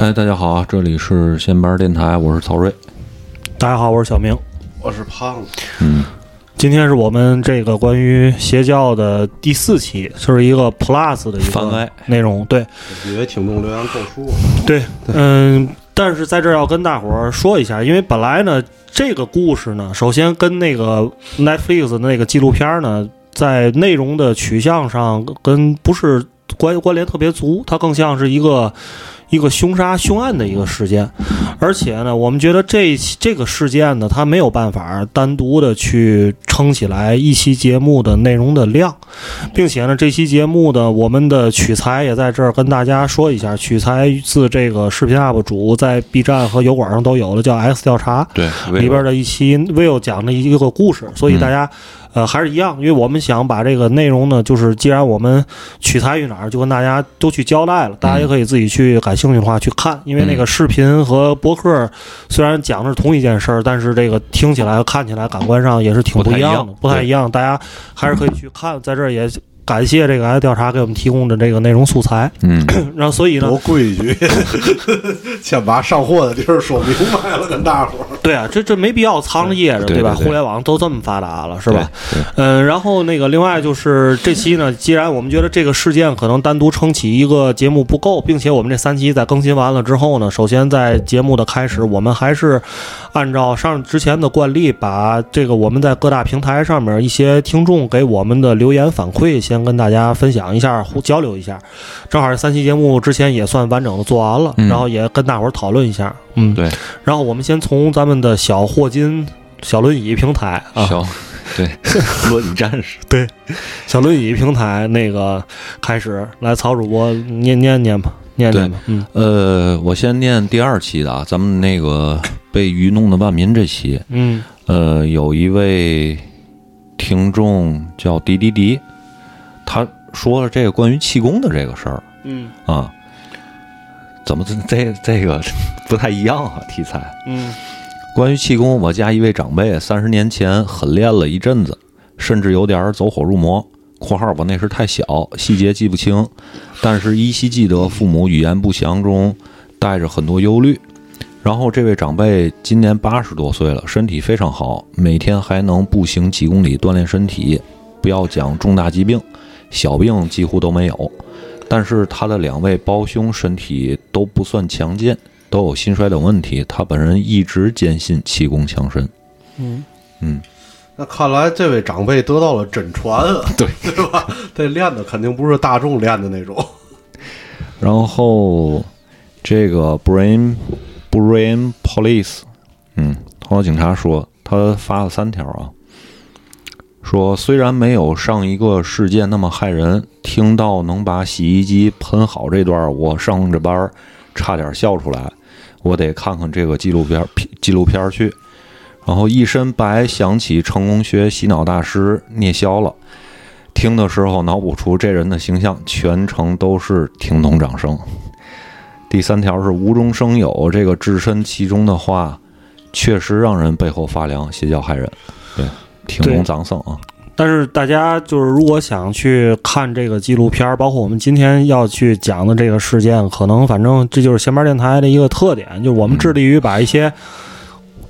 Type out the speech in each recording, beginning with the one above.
哎，大家好啊，这里是闲班电台，我是曹睿。大家好，我是小明。我是胖子，嗯，今天是我们这个关于邪教的第四期，就是一个 Plus 的一个内容。对以为听众留言够数，对，嗯，但是在这儿要跟大伙儿说一下，因为本来呢，这个故事呢，首先跟那个 Netflix 的那个纪录片儿呢，在内容的取向上跟不是关关联特别足，它更像是一个。一个凶杀凶案的一个事件，而且呢，我们觉得这期这个事件呢，它没有办法单独的去撑起来一期节目的内容的量，并且呢，这期节目的我们的取材也在这儿跟大家说一下，取材自这个视频 UP 主在 B 站和油管上都有的叫 X 调查对，里边的一期 Will 讲的一个故事，所以大家。呃，还是一样，因为我们想把这个内容呢，就是既然我们取材于哪儿，就跟大家都去交代了，大家也可以自己去感兴趣的话去看，因为那个视频和博客虽然讲的是同一件事儿，但是这个听起来看起来感官上也是挺不一样的，不太一样，大家还是可以去看，在这儿也。感谢这个 X 调查给我们提供的这个内容素材，嗯，然后所以呢多，规矩，先把上货的地儿说明白了，跟大伙儿。对啊，这这没必要藏着掖着，对对对互联网都这么发达了，是吧？嗯，然后那个另外就是这期呢，既然我们觉得这个事件可能单独撑起一个节目不够，并且我们这三期在更新完了之后呢，首先在节目的开始，我们还是按照上之前的惯例，把这个我们在各大平台上面一些听众给我们的留言反馈，先跟大家分享一下，互交流一下。正好这三期节目之前也算完整的做完了，嗯。然后也跟大伙儿讨论一下，嗯，对，然后我们先从咱们的小霍金小轮椅平台啊，小对 轮椅战士，对小轮椅平台那个开始来，曹主播念念念吧，念念吧，嗯。呃，我先念第二期的啊，咱们那个被愚弄的万民这期，嗯。呃，有一位听众叫迪迪迪，他说了这个关于气功的这个事儿嗯啊，怎么这这这个 不太一样啊？题材。嗯关于气功，我家一位长辈三十年前狠练了一阵子，甚至有点走火入魔。（括号我那时太小，细节记不清，但是依稀记得父母语言不详中带着很多忧虑。然后这位长辈今年八十多岁了，身体非常好，每天还能步行几公里锻炼身体。不要讲重大疾病，小病几乎都没有。但是他的两位胞兄身体都不算强健，都有心衰等问题。他本人一直坚信气功强身。嗯嗯，那看来这位长辈得到了真传啊，对对吧？这练的肯定不是大众练的那种。然后这个 Brain Brain Police，嗯，头号警察说他发了三条啊，说虽然没有上一个事件那么害人，听到能把洗衣机喷好这段，我上着班儿差点笑出来，我得看看这个纪录片纪录片去。然后一身白想起成功学洗脑大师聂霄了。听的时候脑补出这人的形象，全程都是听懂掌声。第三条是无中生有，这个置身其中的话，确实让人背后发凉，邪教害人。对，听懂掌声啊。但是大家就是如果想去看这个纪录片，包括我们今天要去讲的这个事件，可能反正这就是闲班电台的一个特点，就是我们致力于把一些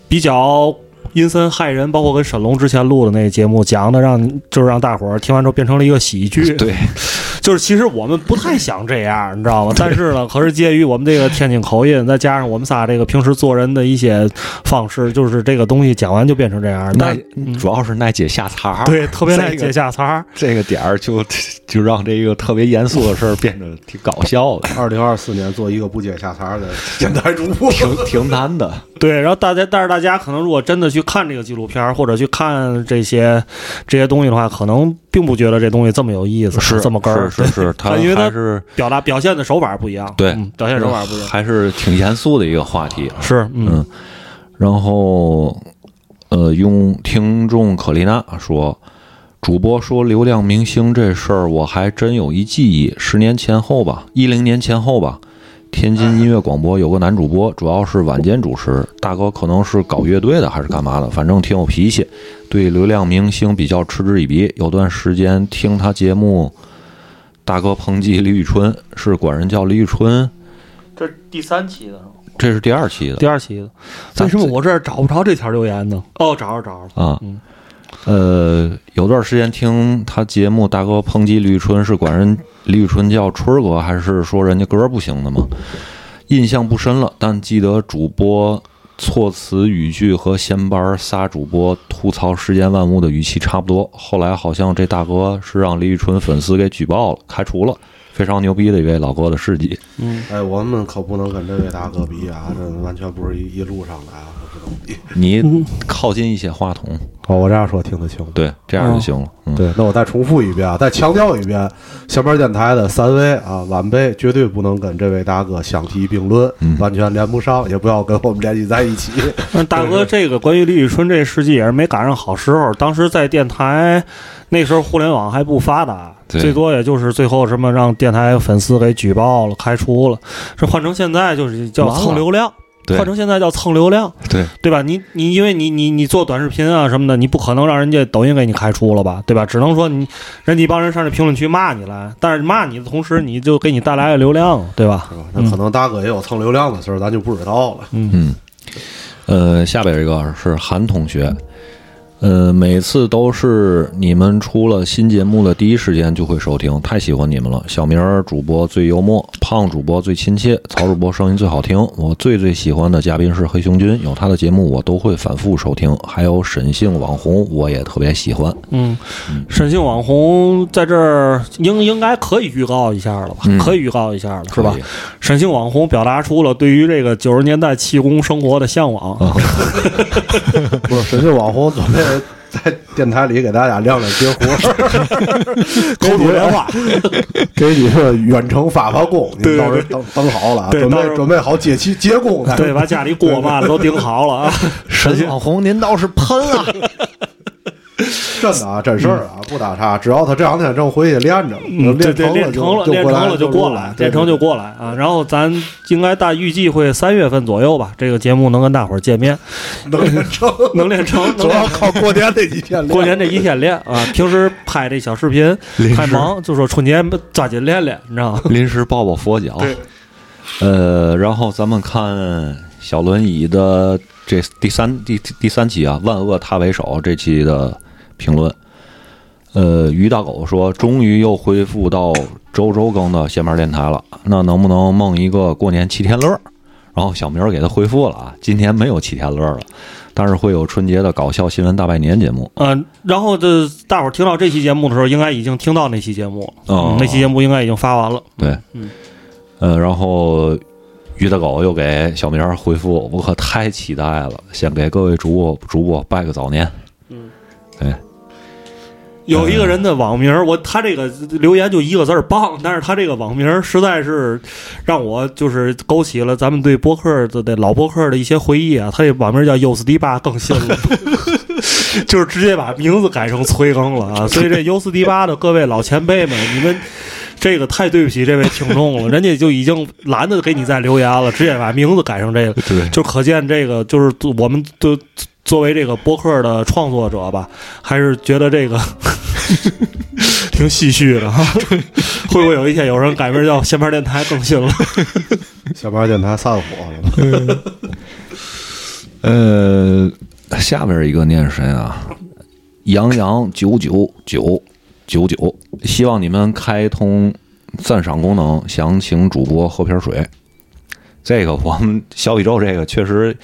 比较阴森害人，包括跟沈龙之前录的那个节目讲的，让就是让大伙儿听完之后变成了一个喜剧。对，就是其实我们不太想这样，你知道吗？但是呢，可是介于我们这个天津口音，再加上我们仨这个平时做人的一些方式，就是这个东西讲完就变成这样。耐但主要是耐接下茬儿，对，特别爱这个接下茬儿。这个点儿就就让这个特别严肃的事儿变得挺搞笑的，二零二四年做一个不接下茬的电台主播，挺挺难的。对，然后大家，但是大家可能如果真的去看这个纪录片儿，或者去看这些这些东西的话，可能并不觉得这东西这么有意思，是这么根儿，是是是，他 因为他是表达表现的手法不一样，对嗯表现手法不一样，还是挺严肃的一个话题。是，嗯嗯，然后呃，用听众可丽娜说，主播说流量明星这事儿，我还真有一记忆，十年前后吧，一零年前后吧。天津音乐广播有个男主播，主要是晚间主持。大哥可能是搞乐队的还是干嘛的，反正挺有脾气，对流量明星比较嗤之以鼻。有段时间听他节目，大哥抨击李宇春是管人叫李宇春，这是第三期的？这是第二期的第二期的，为什么我这儿找不着这条留言呢？哦，找着找着了。啊嗯。呃，有段时间听他节目，大哥抨击李宇春是管人李宇春叫春儿哥，还是说人家歌不行的吗？印象不深了，但记得主播措辞语句和闲班儿仨主播吐槽世间万物的语气差不多。后来好像这大哥是让李宇春粉丝给举报了，开除了。非常牛逼的一位老哥的事迹。嗯，哎，我们可不能跟这位大哥比啊，这完全不是一一路上的啊，你靠近一些话筒，哦，我这样说听得清。对，这样就行了。嗯，对，那我再重复一遍啊，再强调一遍，下边电台的三位啊晚辈绝对不能跟这位大哥相提并论，嗯完全连不上，也不要跟我们联系在一起。但大哥，这个关于李宇春这事迹也是没赶上好时候。当时在电台，那时候互联网还不发达，最多也就是最后什么让电台粉丝给举报了、开除了。这换成现在就是叫蹭流量，对换成现在叫蹭流量，对，对吧？你你因为你你你做短视频啊什么的，你不可能让人家抖音给你开除了吧，对吧？只能说你人家一帮人上这评论区骂你来，但是骂你的同时，你就给你带来了流量，对吧？是吧？那可能大哥也有蹭流量的事儿，咱就不知道了。嗯嗯，呃，下边一个是韩同学，呃，每次都是你们出了新节目的第一时间就会收听，太喜欢你们了。小明儿主播最幽默，胖主播最亲切，曹主播声音最好听。我最最喜欢的嘉宾是黑熊君，有他的节目我都会反复收听。还有沈姓网红，我也特别喜欢。嗯，沈姓网红在这儿应应该可以预告一下了吧？嗯可以预告一下了，是吧？沈姓网红表达出了对于这个九十年代气功生活的向往。不是，沈姓网红准备 在电台里给大家亮亮绝活，口吐莲花，给你 们远程发发功，你到时候等等好了啊，准备准备好接气接工呢。对，把家里锅嘛都顶好了啊。沈小红，您倒是喷啊！真的啊，真事儿啊，不打岔。只要他这两天正回去练着，嗯，对对，练练成了，练成了就过来，练成就过来啊。然后咱应该大预计会三月份左右吧，这个节目能跟大伙儿见面 能练成，能练成，主要。靠过年这几天练。过年这一天练啊，平时拍这小视频太忙，就说春节抓紧练练，你知道吗？临时抱抱佛脚。呃，然后咱们看小轮椅的这第三第第三期啊，万恶他为首这期的评论。呃，于大狗说，终于又恢复到周周更的闲班电台了，那能不能梦一个过年七天乐？然后小明儿给他回复了啊，今天没有七天乐了，但是会有春节的搞笑新闻大拜年节目。嗯，然后这大伙儿听到这期节目的时候，应该已经听到那期节目了。那期节目应该已经发完了。对，嗯，呃，然后于大狗又给小明儿回复，我可太期待了，先给各位主播主播拜个早年。嗯，对，有一个人的网名，我他这个留言就一个字儿棒，但是他这个网名实在是让我就是勾起了咱们对博客的的老博客的一些回忆啊。他这网名叫 U 四 D 八更新了，就是直接把名字改成催更了啊。所以这 U 四 D 八的各位老前辈们，你们。这个太对不起这位听众了，人家就已经懒得给你再留言了，直接把名字改成这个，对，就可见这个就是我们都作为这个播客的创作者吧，还是觉得这个 挺唏嘘的哈。会不会有一天有人改名叫 闲班电台更新了？下班电台散伙了。呃，下边一个念谁啊？杨洋九九九九九，希望你们开通赞赏功能，想请主播喝瓶水。这个我们小宇宙这个确实，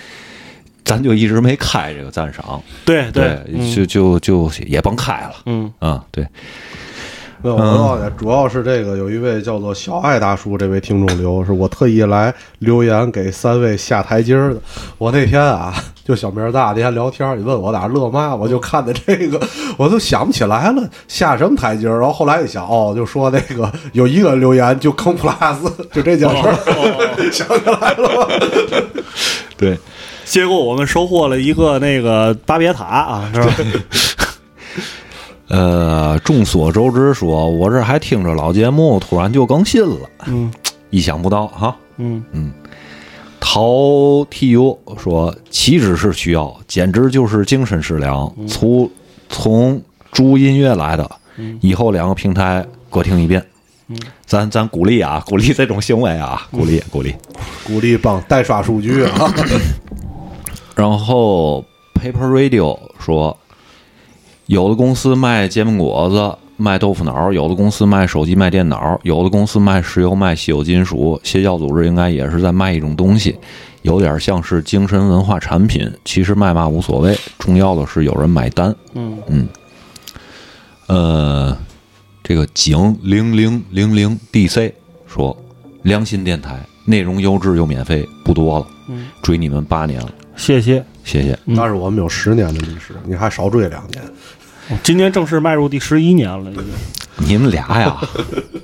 咱就一直没开这个赞赏，对对，嗯就就就也甭开了。嗯。啊，对，没有，我告诉你，主要是这个有一位叫做小爱大叔，这位听众留，是我特意来留言给三位下台阶儿的。我那天啊，就小明儿咱俩那天聊天，你问我哪乐嘛，我就看的这个，我都想不起来了，下什么台阶儿。然后后来一想，哦，就说那个有一个留言就坑 plus，就这件事儿，哦。想起来了？对，结果我们收获了一个那个巴别塔啊，是吧？呃，众所周知说，我这还听着老节目，突然就更新了，嗯意想不到哈。嗯，陶 TU 说：“岂止是需要，简直就是精神食粮。从从猪音乐来的，以后两个平台各听一遍。咱咱鼓励啊，鼓励这种行为啊，鼓励鼓励。鼓励帮代刷数据啊。然后 Paper Radio 说，有的公司卖煎饼果子、卖豆腐脑，有的公司卖手机、卖电脑，有的公司卖石油、卖稀有金属。邪教组织应该也是在卖一种东西，有点像是精神文化产品。其实卖嘛无所谓，重要的是有人买单。嗯嗯，呃，这个井零零零零 DC 说，良心电台，内容优质又免费，不多了，嗯，追你们八年了，谢谢。谢谢。嗯但是我们有十年的历史，你还少追两年。今年正式迈入第十一年了，已经你们俩呀，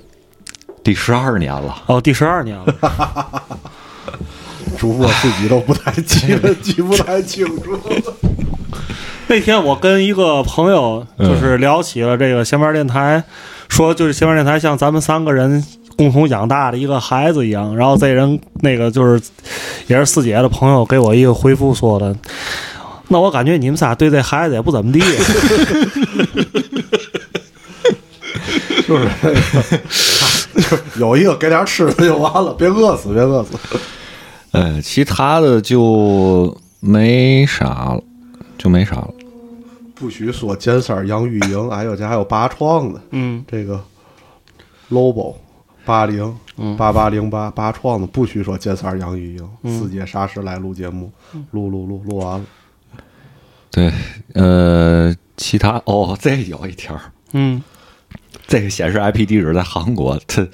第十二年了，哦，第十二年了。主播自己都不太记得，记不太清楚。那天我跟一个朋友就是聊起了这个闲班电台，说就是闲班电台像咱们三个人共同养大的一个孩子一样。然后这人那个就是也是四姐的朋友给我一个回复说的，那我感觉你们仨对这孩子也不怎么地。就是 有一个给点吃的就完了，别饿死，别饿死。呃，其他的就没啥了，就没啥了。不许说尖三儿杨钰莹，哎呦，这还有拔创的，嗯这个 Lobo 八零嗯八八零八八创的，不许说尖三儿杨钰莹。嗯四姐啥时来录节目？录录录录完了。对，呃，其他哦，这有一条，嗯这个显示 IP 地址在韩国，它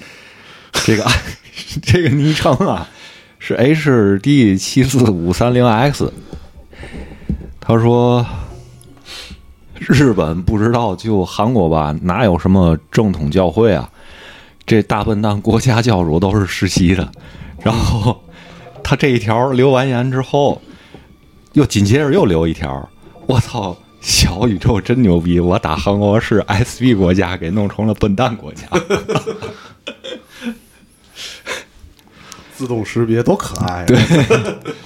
这个 这个昵称啊是 HD 七四五三零 X。他说，日本不知道，就韩国吧，哪有什么正统教会啊？这大笨蛋国家教主都是实习的。然后他这一条留完言之后，又紧接着又留一条，我操！小宇宙真牛逼！我打韩国是 SB 国家给弄成了笨蛋国家。自动识别多可爱、啊！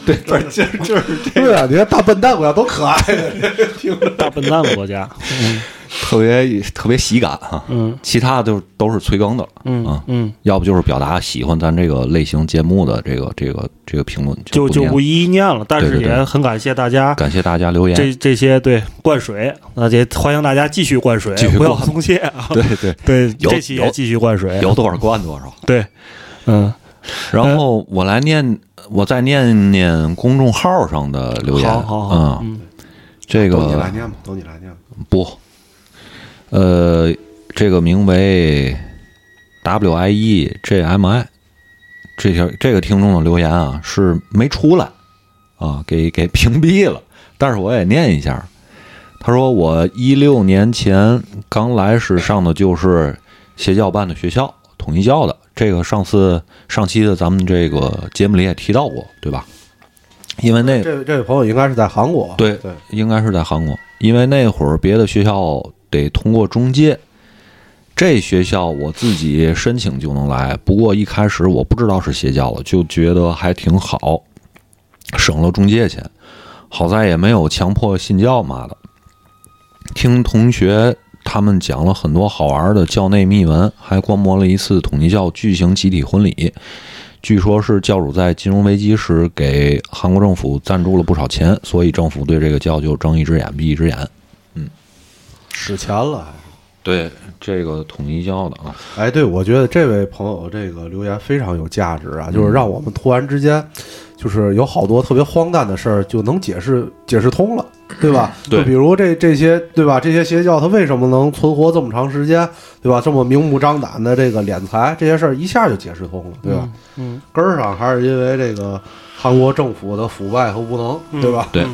对对，不是就是就是这对啊，你看大笨蛋国家多可爱啊！听着，大笨蛋国家。嗯特别特别喜感哈。嗯其他的就都是催更的了，嗯啊，嗯，要不就是表达喜欢咱这个类型节目的这个这个这个评论，就就不一一念了。但是也很感谢大家。感谢大家留言。这这些对灌水，那也欢迎大家继续灌水继续，不要松懈啊！对对，对，有这期也继续灌水。有多少灌多少。对，嗯，然后我来念，我再念念公众号上的留言。好好好，嗯，嗯这个都你来念吧，都你来念吧。不，呃，这个名为 W I E J M I 这条这个听众的留言啊是没出来啊，给给屏蔽了。但是我也念一下，他说我一六年前刚来时上的就是邪教办的学校，统一教的。这个上次上期的咱们这个节目里也提到过，对吧？因为那这位这位朋友应该是在韩国，对对，应该是在韩国，因为那会儿别的学校得通过中介，这学校我自己申请就能来。不过一开始我不知道是邪教了，就觉得还挺好，省了中介钱。好在也没有强迫信教嘛的。听同学他们讲了很多好玩的教内秘闻，还观摩了一次统一教巨型集体婚礼。据说是教主在金融危机时给韩国政府赞助了不少钱，所以政府对这个教就睁一只眼闭一只眼。嗯使钱了还。对这个统一教的啊，哎，对，我觉得这位朋友这个留言非常有价值啊，就是让我们突然之间，就是有好多特别荒诞的事儿就能解释解释通了，对吧？对就比如这这些，对吧？这些邪教它为什么能存活这么长时间，对吧？这么明目张胆的这个敛财，这些事儿一下就解释通了，对吧？嗯，根儿上还是因为这个韩国政府的腐败和无能，对吧？对。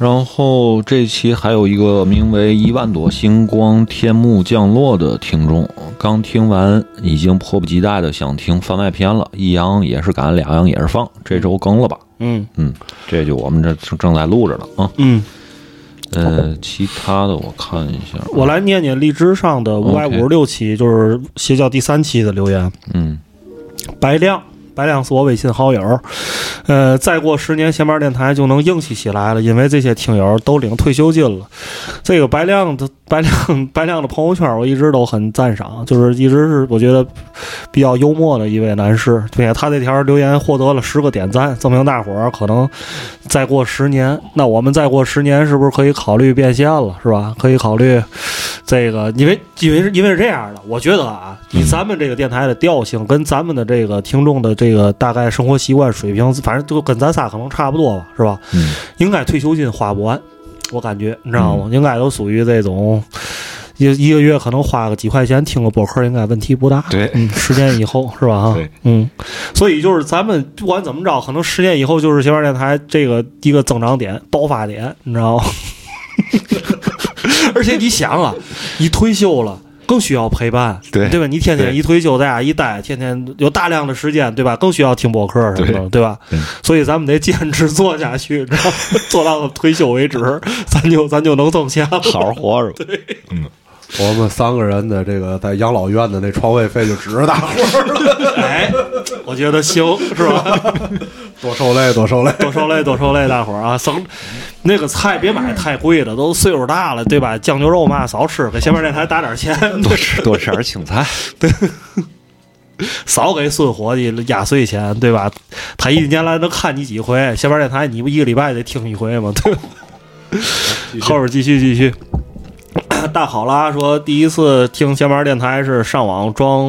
然后这期还有一个名为“一万朵星光天幕降落”的听众，刚听完已经迫不及待的想听番外篇了。一阳也是赶，两阳也是放，这周更了吧？嗯嗯，这就我们这正正在录着呢啊。嗯，呃，其他的我看一下，我来念念荔枝上的五百五十六期，就是邪教第三期的留言。嗯白亮，白亮是我微信好友。呃，再过十年，闲班电台就能硬气起来了，因为这些听友都领退休金了。这个白亮的白亮 白亮的朋友圈，我一直都很赞赏，就是一直是我觉得比较幽默的一位男士，并且他这条留言获得了十个点赞，证明大伙儿可能再过十年，那我们再过十年是不是可以考虑变现了，是吧？可以考虑这个，因为因为是因为是这样的，我觉得啊，以咱们这个电台的调性，跟咱们的这个听众的这个大概生活习惯水平，反正就跟咱仨可能差不多吧，是吧？嗯，应该退休金花不完，我感觉你知道吗？应该都属于这种。一一个月可能花个几块钱听个播客，应该问题不大。对嗯，十年以后是吧？哈对，嗯，所以就是咱们不管怎么着，可能十年以后就是小玩电台这个一个增长点、爆发点，你知道吗？而且你想啊，你退休了。更需要陪伴，对对吧？你天天一退休在家一待，天天有大量的时间，对吧？更需要听播客什么的，对对吧？所以咱们得坚持做下去，知道吗？做到退休为止，咱就咱就能挣钱了。好好活着。对，嗯我们三个人的这个在养老院的那床位费就指着大伙儿了，哎，我觉得行，是吧？多受累，多受累。多受累，多受累，大伙儿啊，省那个菜别买太贵的，都岁数大了，对吧？酱牛肉嘛少吃，给前面电台打点钱，多吃 多吃点青菜。对少给孙伙计压岁钱，对吧？他一年来能看你几回？前面电台你不一个礼拜得听一回吗？对吧。后边继续继续。大考拉说，第一次听闲玩电台是上网装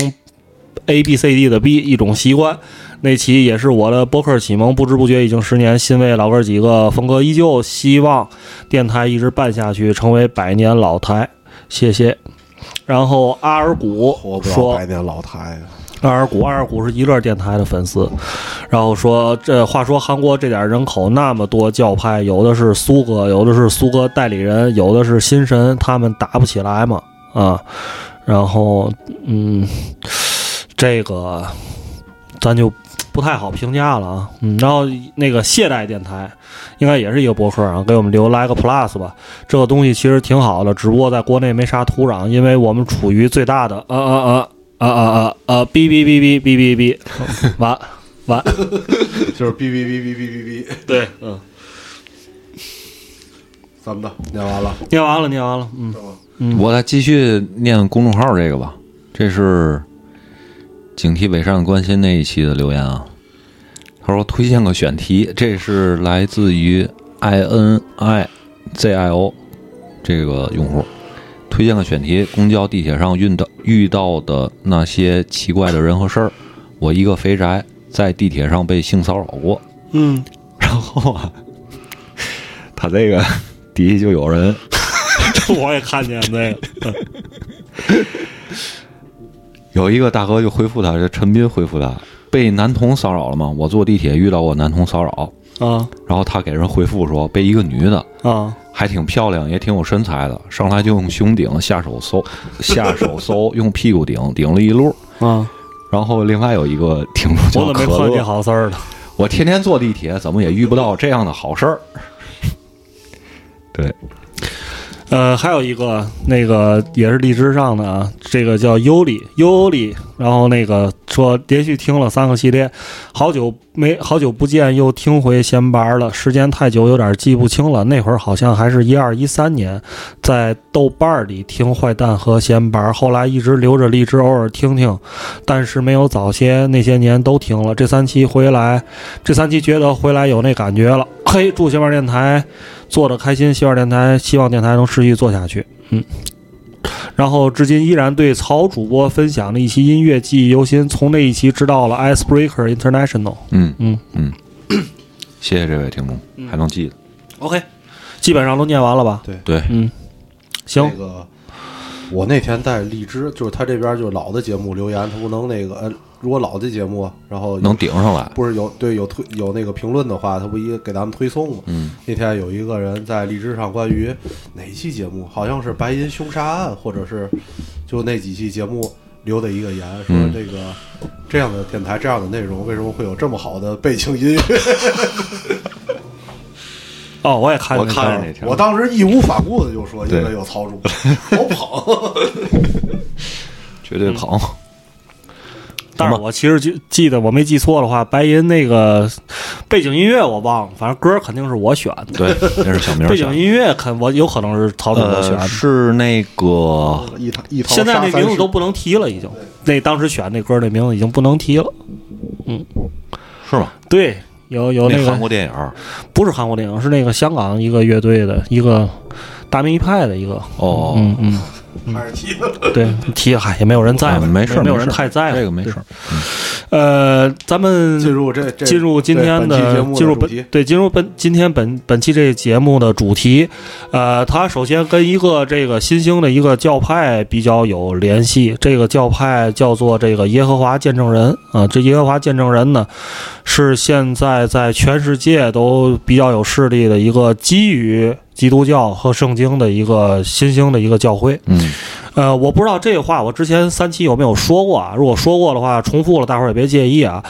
A B C D 的 B 一种习惯。那期也是我的播客启蒙，不知不觉已经十年。欣慰老哥几个峰哥依旧，希望电台一直办下去，成为百年老台。谢谢。然后阿尔古说百年老台啊！阿尔古，阿尔古是一乐电台的粉丝，然后说这话说韩国这点人口那么多教派，有的是苏哥，有的是苏哥代理人，有的是新神，他们打不起来嘛啊，然后嗯，这个咱就不太好评价了啊，嗯，然后那个懈怠电台应该也是一个博客啊，给我们留来个 plus 吧，这个东西其实挺好的，只不过在国内没啥土壤，因为我们处于最大的呃呃呃。啊啊啊啊！哔哔哔哔哔哔哔，完完，就是哔哔哔哔哔哔哔，对，嗯，怎么的？念完了，念完了，念完了，嗯。嗯，我再继续念公众号这个吧，这是警惕伪善关心那一期的留言啊。他说推荐个选题，这是来自于 i n i z i o 这个用户推荐个选题：公交、地铁上遇到遇到的那些奇怪的人和事儿。我一个肥宅在地铁上被性骚扰过，嗯，然后啊，他这个底下就有人 我也看见那个，有一个大哥就回复他，这陈斌回复他，被男童骚扰了吗？我坐地铁遇到过男童骚扰，啊然后他给人回复说，被一个女的，啊还挺漂亮，也挺有身材的，上来就用胸顶，下手搜，下手搜，用屁股顶，顶了一路。啊！然后另外有一个听众我叫可怎么没碰见，好事儿呢？我天天坐地铁，怎么也遇不到这样的好事儿。对，呃，还有一个那个也是荔枝上的啊，这个叫尤里尤里，然后那个说连续听了三个系列，好久没好久不见，又听回闲班了，时间太久有点记不清了。那会儿好像还是一二一三年，在豆瓣儿里听坏蛋和闲班，后来一直留着荔枝偶尔听听，但是没有早些那些年都听了。这三期回来，这三期觉得回来有那感觉了。嘿，祝闲班电台。做的开心，希望电台希望电台能持续做下去。嗯，然后至今依然对曹主播分享的一期音乐记忆犹新，从那一期知道了 Icebreaker International。嗯嗯嗯，谢谢这位听众，还能记得。OK，基本上都念完了吧？对，嗯，行那，个我那天在荔枝，就是他这边就是老的节目留言，他不能那个呃，如果老的节目，然后能顶上来。不是有对有推有那个评论的话，他不一给咱们推送吗？嗯，那天有一个人在荔枝上关于哪期节目，好像是白银凶杀案，或者是就那几期节目留的一个言，说嗯这个、这样的电台这样的内容，为什么会有这么好的背景音乐？哦，我也看我见了看着那条，我当时义无反顾的就说，因为有曹主，我捧。绝对捧。但是我其实记记得我没记错的话，白银那个背景音乐我忘了，反正歌儿肯定是我选的。对，那是小明 背。景音乐肯我有可能是曹总选呃，的。是那个现在那名字都不能提了，已经。那当时选那歌儿那名字已经不能提了。嗯是吗？对，有有那个那韩国电影不是韩国电影，是那个香港一个乐队的一个大明一派的一个。哦，嗯嗯，还是。对，提嗨也没有人在没事，没有人太在乎这个没事。呃，咱们进入这这进入今天的节目进入本对进入本今天本本期这个节目的主题，呃，它首先跟一个这个新兴的一个教派比较有联系，这个教派叫做这个耶和华见证人啊、这耶和华见证人呢，是现在在全世界都比较有势力的一个基于基督教和圣经的一个新兴的一个教会。嗯，呃，我不知道这话我之前三期有没有说过啊？如果说过的话，重复了，大伙儿也别介意啊。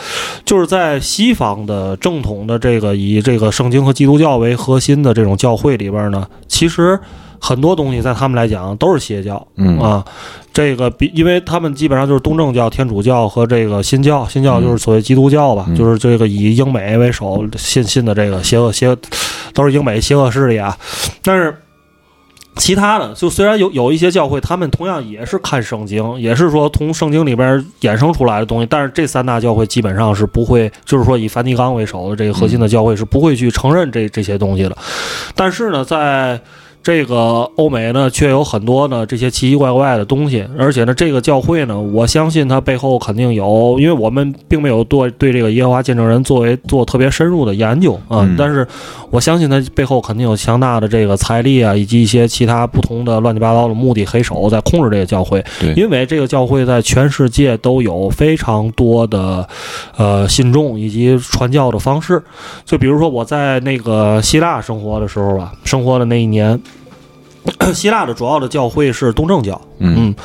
就是在西方的正统的这个以这个圣经和基督教为核心的这种教会里边呢，其实很多东西在他们来讲都是邪教。嗯啊，这个比因为他们基本上就是东正教、天主教和这个新教，新教就是所谓基督教吧，嗯就是这个以英美为首信信的这个邪恶邪恶都是英美邪恶势力啊。但是其他的，就虽然有有一些教会，他们同样也是看圣经，也是说从圣经里边衍生出来的东西，但是这三大教会基本上是不会，就是说以梵蒂冈为首的这个核心的教会是不会去承认这这些东西的。但是呢，在这个欧美呢，却有很多呢这些奇奇怪怪的东西，而且呢，这个教会呢，我相信它背后肯定有，因为我们并没有对对这个耶和华见证人作为做特别深入的研究啊、嗯但是我相信它背后肯定有强大的这个财力啊，以及一些其他不同的乱七八糟的目的黑手在控制这个教会，对因为这个教会在全世界都有非常多的呃信众以及传教的方式，就比如说我在那个希腊生活的时候吧，生活的那一年。希腊的主要的教会是东正教，嗯。嗯，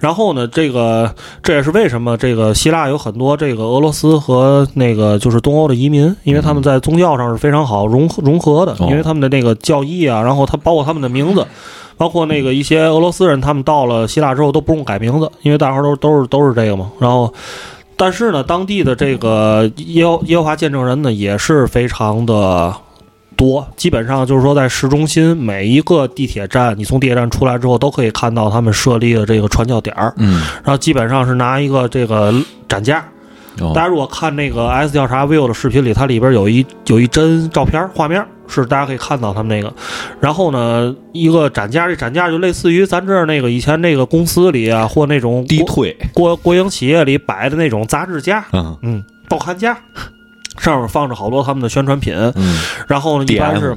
然后呢，这个这也是为什么这个希腊有很多这个俄罗斯和那个就是东欧的移民，因为他们在宗教上是非常好融合融合的，哦。因为他们的那个教义啊，然后他包括他们的名字，包括那个一些俄罗斯人，他们到了希腊之后都不用改名字，因为大伙儿都都是都是这个嘛，然后。但是呢，当地的这个耶耶和华见证人呢，也是非常的多，基本上就是说，在市中心每一个地铁站，你从地铁站出来之后，都可以看到他们设立的这个传教点儿，嗯，然后基本上是拿一个这个展架。哦。大家如果看那个 S 调查 view 的视频里，它里边有一有一帧照片画面，是大家可以看到他们那个。然后呢，一个展架，这展架就类似于咱这儿那个以前那个公司里啊，或那种国低退，国国营企业里摆的那种杂志架，嗯。嗯，报刊架，上面放着好多他们的宣传品。嗯。然后呢，一般是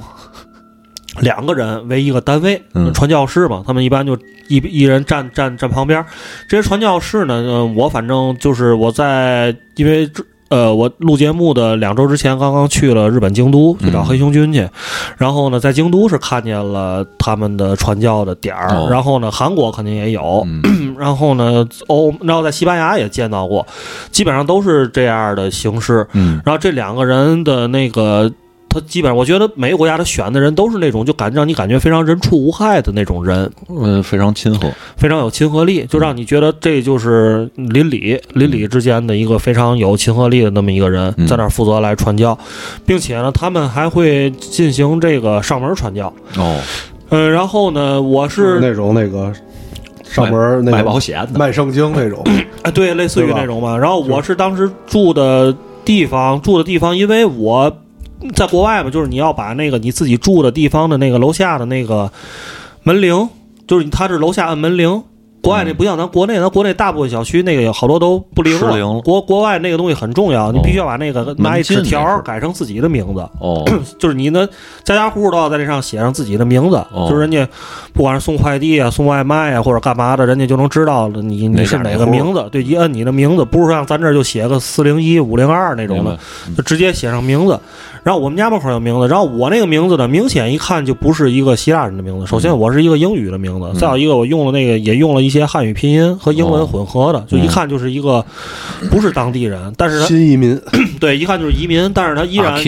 两个人为一个单位，嗯。传教士嘛，他们一般就一一人站站站旁边。儿。这些传教士呢，呃，我反正就是我在因为这。呃，我录节目的两周之前，刚刚去了日本京都去找嗯黑熊军去，然后呢，在京都是看见了他们的传教的点儿，哦。然后呢，韩国肯定也有，嗯然后呢，欧，然后在西班牙也见到过，基本上都是这样的形式。嗯。然后这两个人的那个，他基本上，我觉得每个国家他选的人都是那种就感让你感觉非常人畜无害的那种人，嗯，非常亲和，非常有亲和力，就让你觉得这就是邻里邻里之间的一个非常有亲和力的那么一个人，嗯。在那儿负责来传教，并且呢，他们还会进行这个上门传教。哦，嗯，然后呢，我是那种那个上门那卖个保险的，卖圣经那种，啊，对，类似于那种嘛。然后我是当时住的地方，住的地方，因为我在国外嘛，就是你要把那个你自己住的地方的那个楼下的那个门铃，就是他是楼下按门铃。国外那不像咱国内，咱国内大部分小区那个有好多都不灵了国国外那个东西很重要，你必须要把那个拿一纸条改成自己的名字。哦，就是你呢，家家户户都要在这上写上自己的名字，哦就是人家不管是送快递啊、送外卖啊或者干嘛的，人家就能知道了你你是哪个名字。对，一摁你的名字，不是像咱这儿就写个四零一、五零二那种的，就直接写上名字。然后我们家门口有名字，然后我那个名字呢，明显一看就不是一个希腊人的名字。首先我是一个英语的名字，再有一个我用了那个也用了一些汉语拼音和英文混合的，就一看就是一个不是当地人，但是新移民，对一看就是移民，但是他依然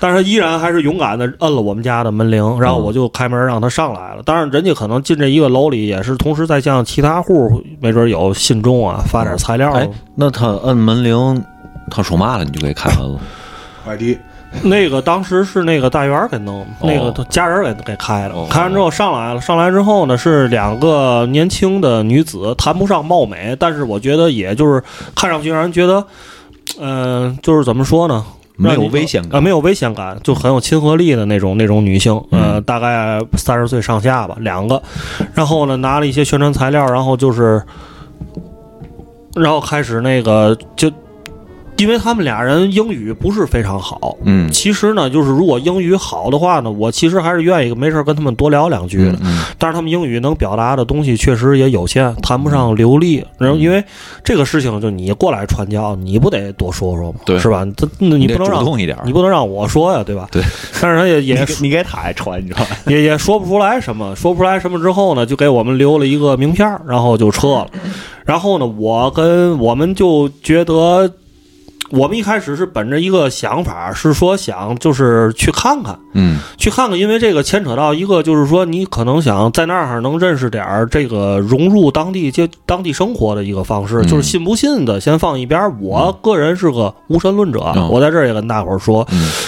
但是他依然还是勇敢的摁了我们家的门铃，然后我就开门让他上来了。当然，人家可能进这一个楼里也是同时在向其他户，没准有信众啊发点材料。哎，那他摁门铃，他说嘛了，你就给开门了。快递。那个当时是那个大员给弄，那个家人给给开的。开完之后上来了，上来之后呢是两个年轻的女子，谈不上貌美，但是我觉得也就是看上去让人觉得，嗯，就是怎么说呢？没有危险感啊，没有危险感，就很有亲和力的那种那种女性，呃，大概三十岁上下吧，两个，然后呢拿了一些宣传材料，然后就是，然后开始那个就。因为他们俩人英语不是非常好，嗯，其实呢，就是如果英语好的话呢，我其实还是愿意没事跟他们多聊两句的。但是他们英语能表达的东西确实也有限，谈不上流利。然后因为这个事情，就你过来传教，你不得多说说吗？对，是吧？他你不能让动一点，你不能让我说呀，对吧？对。但是他也也 你给他传，你知道 也也说不出来什么，说不出来什么之后呢，就给我们留了一个名片，然后就撤了。然后呢，我跟我们就觉得。我们一开始是本着一个想法，是说想就是去看看，嗯，去看看，因为这个牵扯到一个，就是说你可能想在那儿能认识点儿这个融入当地就当地生活的一个方式，就是信不信的先放一边。我个人是个无神论者，我在这儿也跟大伙儿说，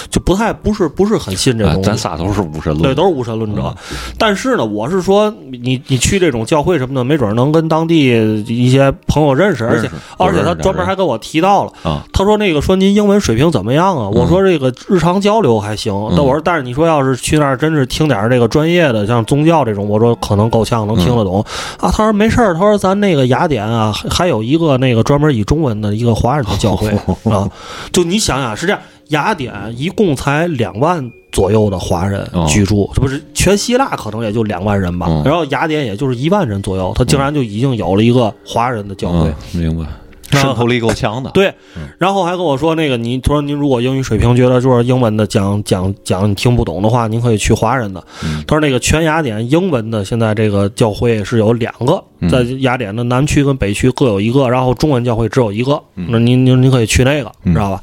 就不太不是不是很信这东西。咱仨都是无神论，对，都是无神论者。但是呢，我是说，你你去这种教会什么的，没准能跟当地一些朋友认识，而且而且他专门还跟我提到了，他说。说那个说您英文水平怎么样啊？我说这个日常交流还行。那我说，但是你说要是去那儿，真是听点这个专业的，像宗教这种，我说可能够呛能听得懂啊。他说没事儿，他说咱那个雅典啊，还有一个那个专门以中文的一个华人的教会啊。就你想想是这样，雅典一共才两万左右的华人居住，这不是全希腊可能也就两万人吧？然后雅典也就是一万人左右，他竟然就已经有了一个华人的教会，明白。渗透力够强的，对。然后还跟我说，那个您他说您如果英语水平觉得就是英文的讲讲讲你听不懂的话，您可以去华人的。他说那个全雅典英文的现在这个教会是有两个，在雅典的南区跟北区各有一个，然后中文教会只有一个。那您您您可以去那个，知道吧？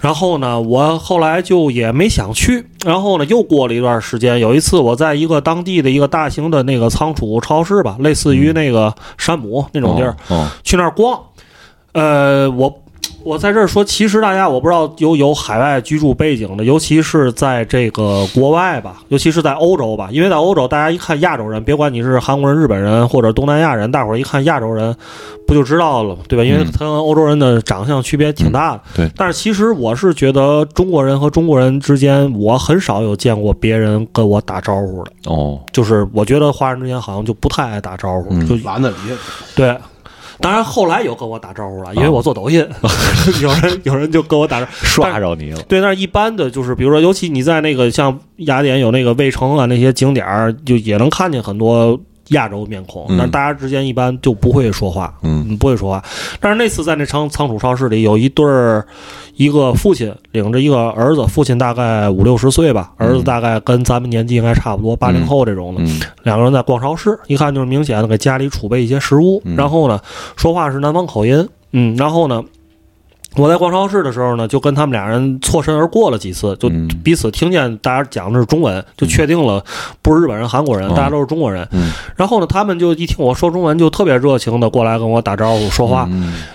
然后呢，我后来就也没想去。然后呢，又过了一段时间，有一次我在一个当地的一个大型的那个仓储超市吧，类似于那个山姆那种地儿，去那儿逛。呃，我我在这儿说，其实大家我不知道有有海外居住背景的，尤其是在这个国外吧，尤其是在欧洲吧，因为在欧洲，大家一看亚洲人，别管你是韩国人、日本人或者东南亚人，大伙儿一看亚洲人，不就知道了，对吧？因为他跟欧洲人的长相区别挺大的。对。但是其实我是觉得中国人和中国人之间，我很少有见过别人跟我打招呼的。哦。就是我觉得华人之间好像就不太爱打招呼，就懒得理。对。当然，后来有跟我打招呼了，因为我做抖音，有人有人就跟我打招呼，刷着你了。对，那一般的就是，比如说，尤其你在那个像雅典有那个卫城啊那些景点儿，就也能看见很多。亚洲面孔，但大家之间一般就不会说话，嗯，不会说话。但是那次在那仓仓储超市里，有一对儿，一个父亲领着一个儿子，父亲大概五六十岁吧，儿子大概跟咱们年纪应该差不多，八零后这种的，两个人在逛超市，一看就是明显的给家里储备一些食物，然后呢，说话是南方口音，嗯，然后呢。我在逛超市的时候呢，就跟他们俩人错身而过了几次，就彼此听见大家讲的是中文，就确定了不是日本人、韩国人，大家都是中国人。然后呢，他们就一听我说中文，就特别热情的过来跟我打招呼说话。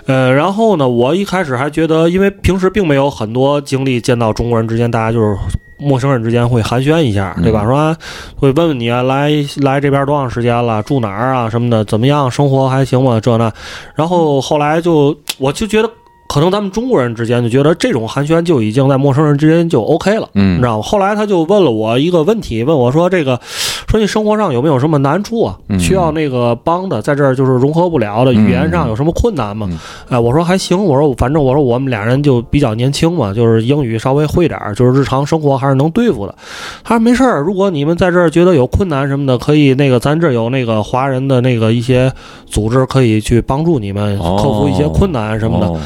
呃，然后呢，我一开始还觉得，因为平时并没有很多经历见到中国人之间，大家就是陌生人之间会寒暄一下，对吧？说会问问你啊，来来这边多长时间了，住哪儿啊什么的，怎么样，生活还行吗？这那。然后后来就我就觉得。可能咱们中国人之间就觉得这种寒暄就已经在陌生人之间就 OK 了，嗯，你知道吗？后来他就问了我一个问题，问我说：“这个，说你生活上有没有什么难处啊？需要那个帮的，在这儿就是融合不了的，语言上有什么困难吗？”哎，我说还行，我说反正我说我们俩人就比较年轻嘛，就是英语稍微会点儿，就是日常生活还是能对付的。他说没事儿，如果你们在这儿觉得有困难什么的，可以那个咱这有那个华人的那个一些组织可以去帮助你们克服一些困难什么的。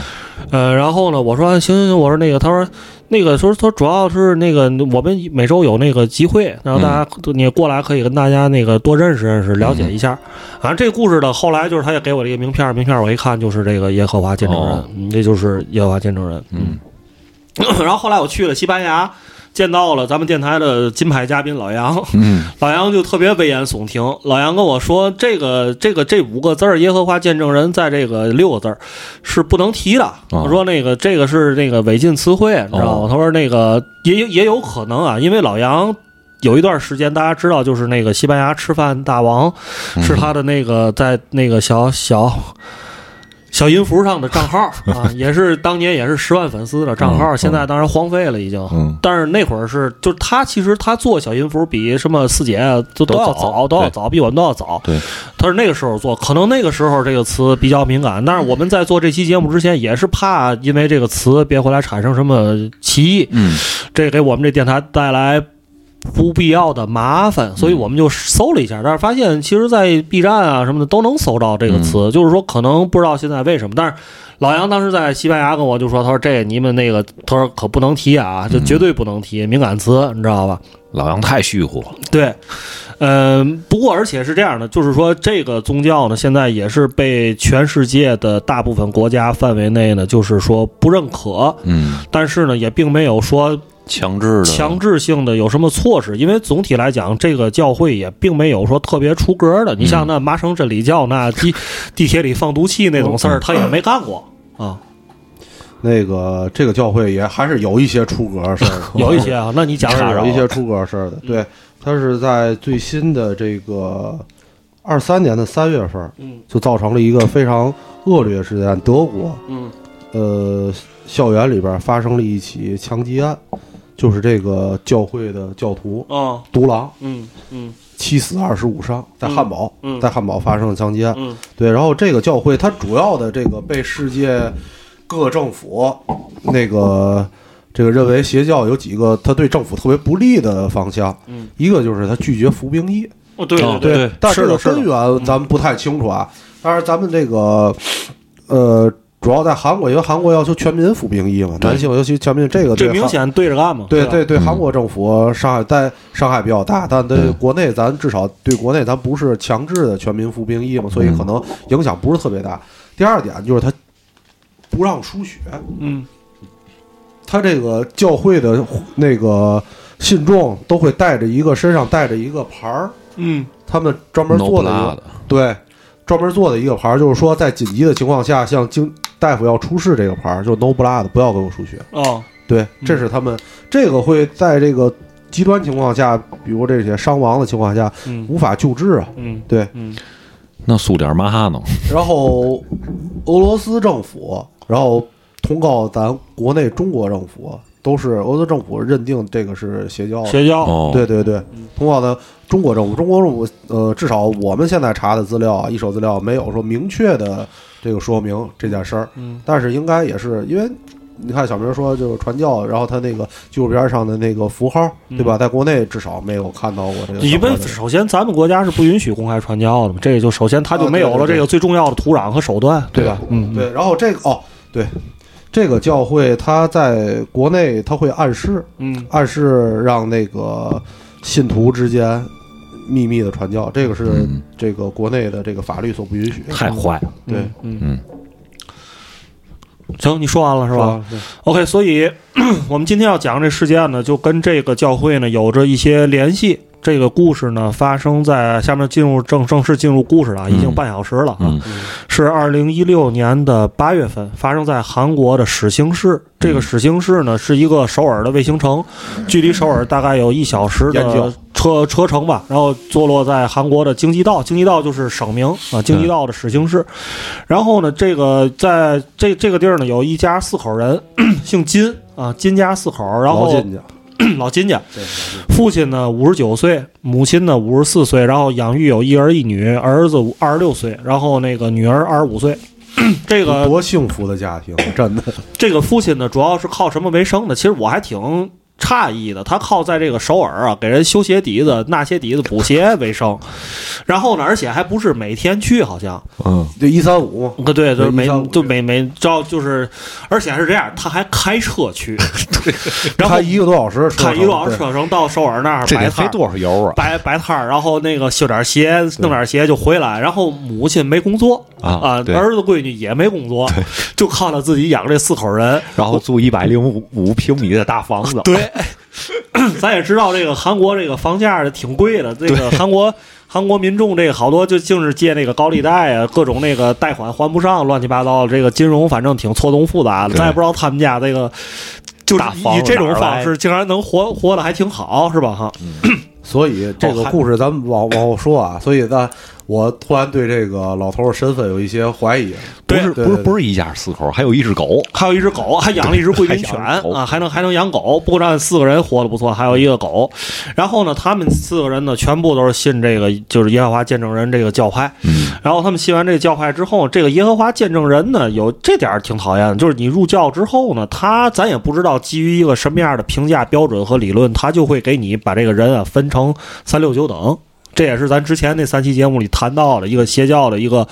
呃，然后呢，我说行行行，我说那个，他说那个说他主要是那个我们每周有那个集会，然后大家你过来可以跟大家那个多认识认识，了解一下。反正这个故事的后来就是他也给我了一个名片，名片我一看就是这个耶和华见证人，这就是耶和华见证人。嗯，然后后来我去了西班牙。见到了咱们电台的金牌嘉宾老杨，嗯 老杨就特别危言耸听。老杨跟我说，这个这个这五个字儿，耶和华见证人在这个六个字儿是不能提的。他说那个这个是那个违禁词汇，你知道吗？他说那个也有也有可能啊，因为老杨。有一段时间，大家知道，就是那个西班牙吃饭大王，是他的那个在那个小小小音符上的账号 啊，也是当年也是十万粉丝的账号，嗯现在当然荒废了已经。嗯但是那会儿是，就是他其实他做小音符比什么四姐啊都都要早，都要早，比我们都要早。对，他是那个时候做，可能那个时候这个词比较敏感。但是我们在做这期节目之前，也是怕因为这个词别回来产生什么歧义，嗯这给我们这电台带来不必要的麻烦，所以我们就搜了一下，但是发现其实，在 B 站啊什么的都能搜到这个词，就是说可能不知道现在为什么，但是。老杨当时在西班牙跟我就说：“他说这你们那个，他说可不能提啊，就绝对不能提，敏感词，你知道吧？”老杨太虚乎了。对，嗯、不过而且是这样的，就是说这个宗教呢，现在也是被全世界的大部分国家范围内呢，就是说不认可，嗯，但是呢，也并没有说强制的。强制性的有什么措施，因为总体来讲，这个教会也并没有说特别出格的。你像那麻省真理教，那地 地铁里放毒气那种事儿，他也没干过。啊，那个这个教会也还是有一些出格事儿，有一些啊。那你讲还是讲有一些出格事儿的。对，他是在最新的这个二三年的三月份，嗯。就造成了一个非常恶劣的事件。德国，嗯。呃，校园里边发生了一起枪击案，就是这个教会的教徒啊独狼嗯嗯七死二十五伤，在汉堡，嗯在汉堡发生了枪击案。嗯对，然后这个教会它主要的这个被世界各政府那个这个认为邪教有几个它对政府特别不利的方向，嗯，一个就是它拒绝服兵役，哦对哦对，但这个是根源咱们不太清楚啊。当然，咱们这个呃，主要在韩国，因为韩国要求全民服兵役嘛，男性尤其全民，这个对明显对着干嘛？吧？对对对，嗯。韩国政府伤害在伤害比较大，但对嗯国内咱至少对国内咱不是强制的全民服兵役嘛，所以可能影响不是特别大。第二点就是他不让输血，嗯。他这个教会的那个信众都会带着一个身上带着一个牌儿，嗯。他们专门做的一个对。专门做的一个牌儿，就是说在紧急的情况下，像经大夫要出示这个牌儿，就 no blood，不要给我输血。哦。对，这是他们这个会在这个极端情况下，比如这些伤亡的情况下，嗯。无法救治啊。嗯对，嗯。那苏点嘛呢？然后俄罗斯政府，然后通告咱国内中国政府，都是俄罗斯政府认定这个是邪教的。邪教。哦，对对对，通告的中国政府，中国政府呃，至少我们现在查的资料啊，一手资料没有说明确的这个说明这件事儿，嗯但是应该也是因为。你看小明说就是传教，然后他那个纪录片上的那个符号，对吧？在国内至少没有看到过这个相因为。首先咱们国家是不允许公开传教的嘛，这个就首先他就没有了这个最重要的土壤和手段，对吧？嗯，对，然后这个哦，对，这个教会它在国内他会暗示嗯暗示让那个信徒之间秘密的传教，这个是嗯这个国内的这个法律所不允许。太坏了。对嗯，嗯，行，你说完了是吧？是吧？OK，所以 我们今天要讲这事件呢，就跟这个教会呢有着一些联系。这个故事呢，发生在下面进入正正式进入故事了，已经嗯半小时了啊。嗯是二零一六年的八月份，发生在韩国的始兴市。这个始兴市呢，是一个首尔的卫星城，距离首尔大概有一小时的车车程吧。然后坐落在韩国的京畿道，京畿道就是省名啊，京畿道的始兴市。然后呢，这个在这这个地儿呢，有一家四口人，姓金啊，金家四口。然后 老金家，父亲呢五十九岁，母亲呢五十四岁，然后养育有一儿一女，儿子二十六岁，然后那个女儿二十五岁。这个多幸福的家庭，真的。这个父亲呢，主要是靠什么为生的？其实我还挺诧异的，他靠在这个首尔啊，给人修鞋底子、纳鞋底子、补鞋为生。然后呢，而且还不是每天去，好像，嗯，就一三五。嘛，呃，对，就是每就每每照就是，而且还是这样，他还开车去，然后开一个多小时，开一个多小时车程到首尔那儿这得费摆摊儿。多少油啊？摆摆摊儿，然后那个修点鞋，弄点鞋就回来。然后母亲没工作。啊对。儿子闺女也没工作，就靠他自己养这四口人。然后住一百零五五平米的大房子，对，咱也知道这个韩国这个房价挺贵的，这个韩国韩国民众这个好多就净是借那个高利贷啊，各种那个贷款还不上，乱七八糟，这个金融反正挺错综复杂的。咱也不知道他们家这个就以这种方式竟然能活活得还挺好，是吧？哈，所以这个故事咱们往往后说啊，所以呢，我突然对这个老头儿身份有一些怀疑。不是不是不是一家四口，还有一只狗。还有一只狗，还养了一只贵宾犬啊，还能还能养狗。不过咱四个人活得不错，还有一个狗。然后呢，他们四个人呢，全部都是信这个就是耶和华见证人这个教派。嗯然后他们信完这个教派之后，这个耶和华见证人呢，有这点儿挺讨厌的，就是你入教之后呢，他咱也不知道基于一个什么样的评价标准和理论，他就会给你把这个人啊分成三六九等。这也是咱之前那三期节目里谈到的一个邪教的一个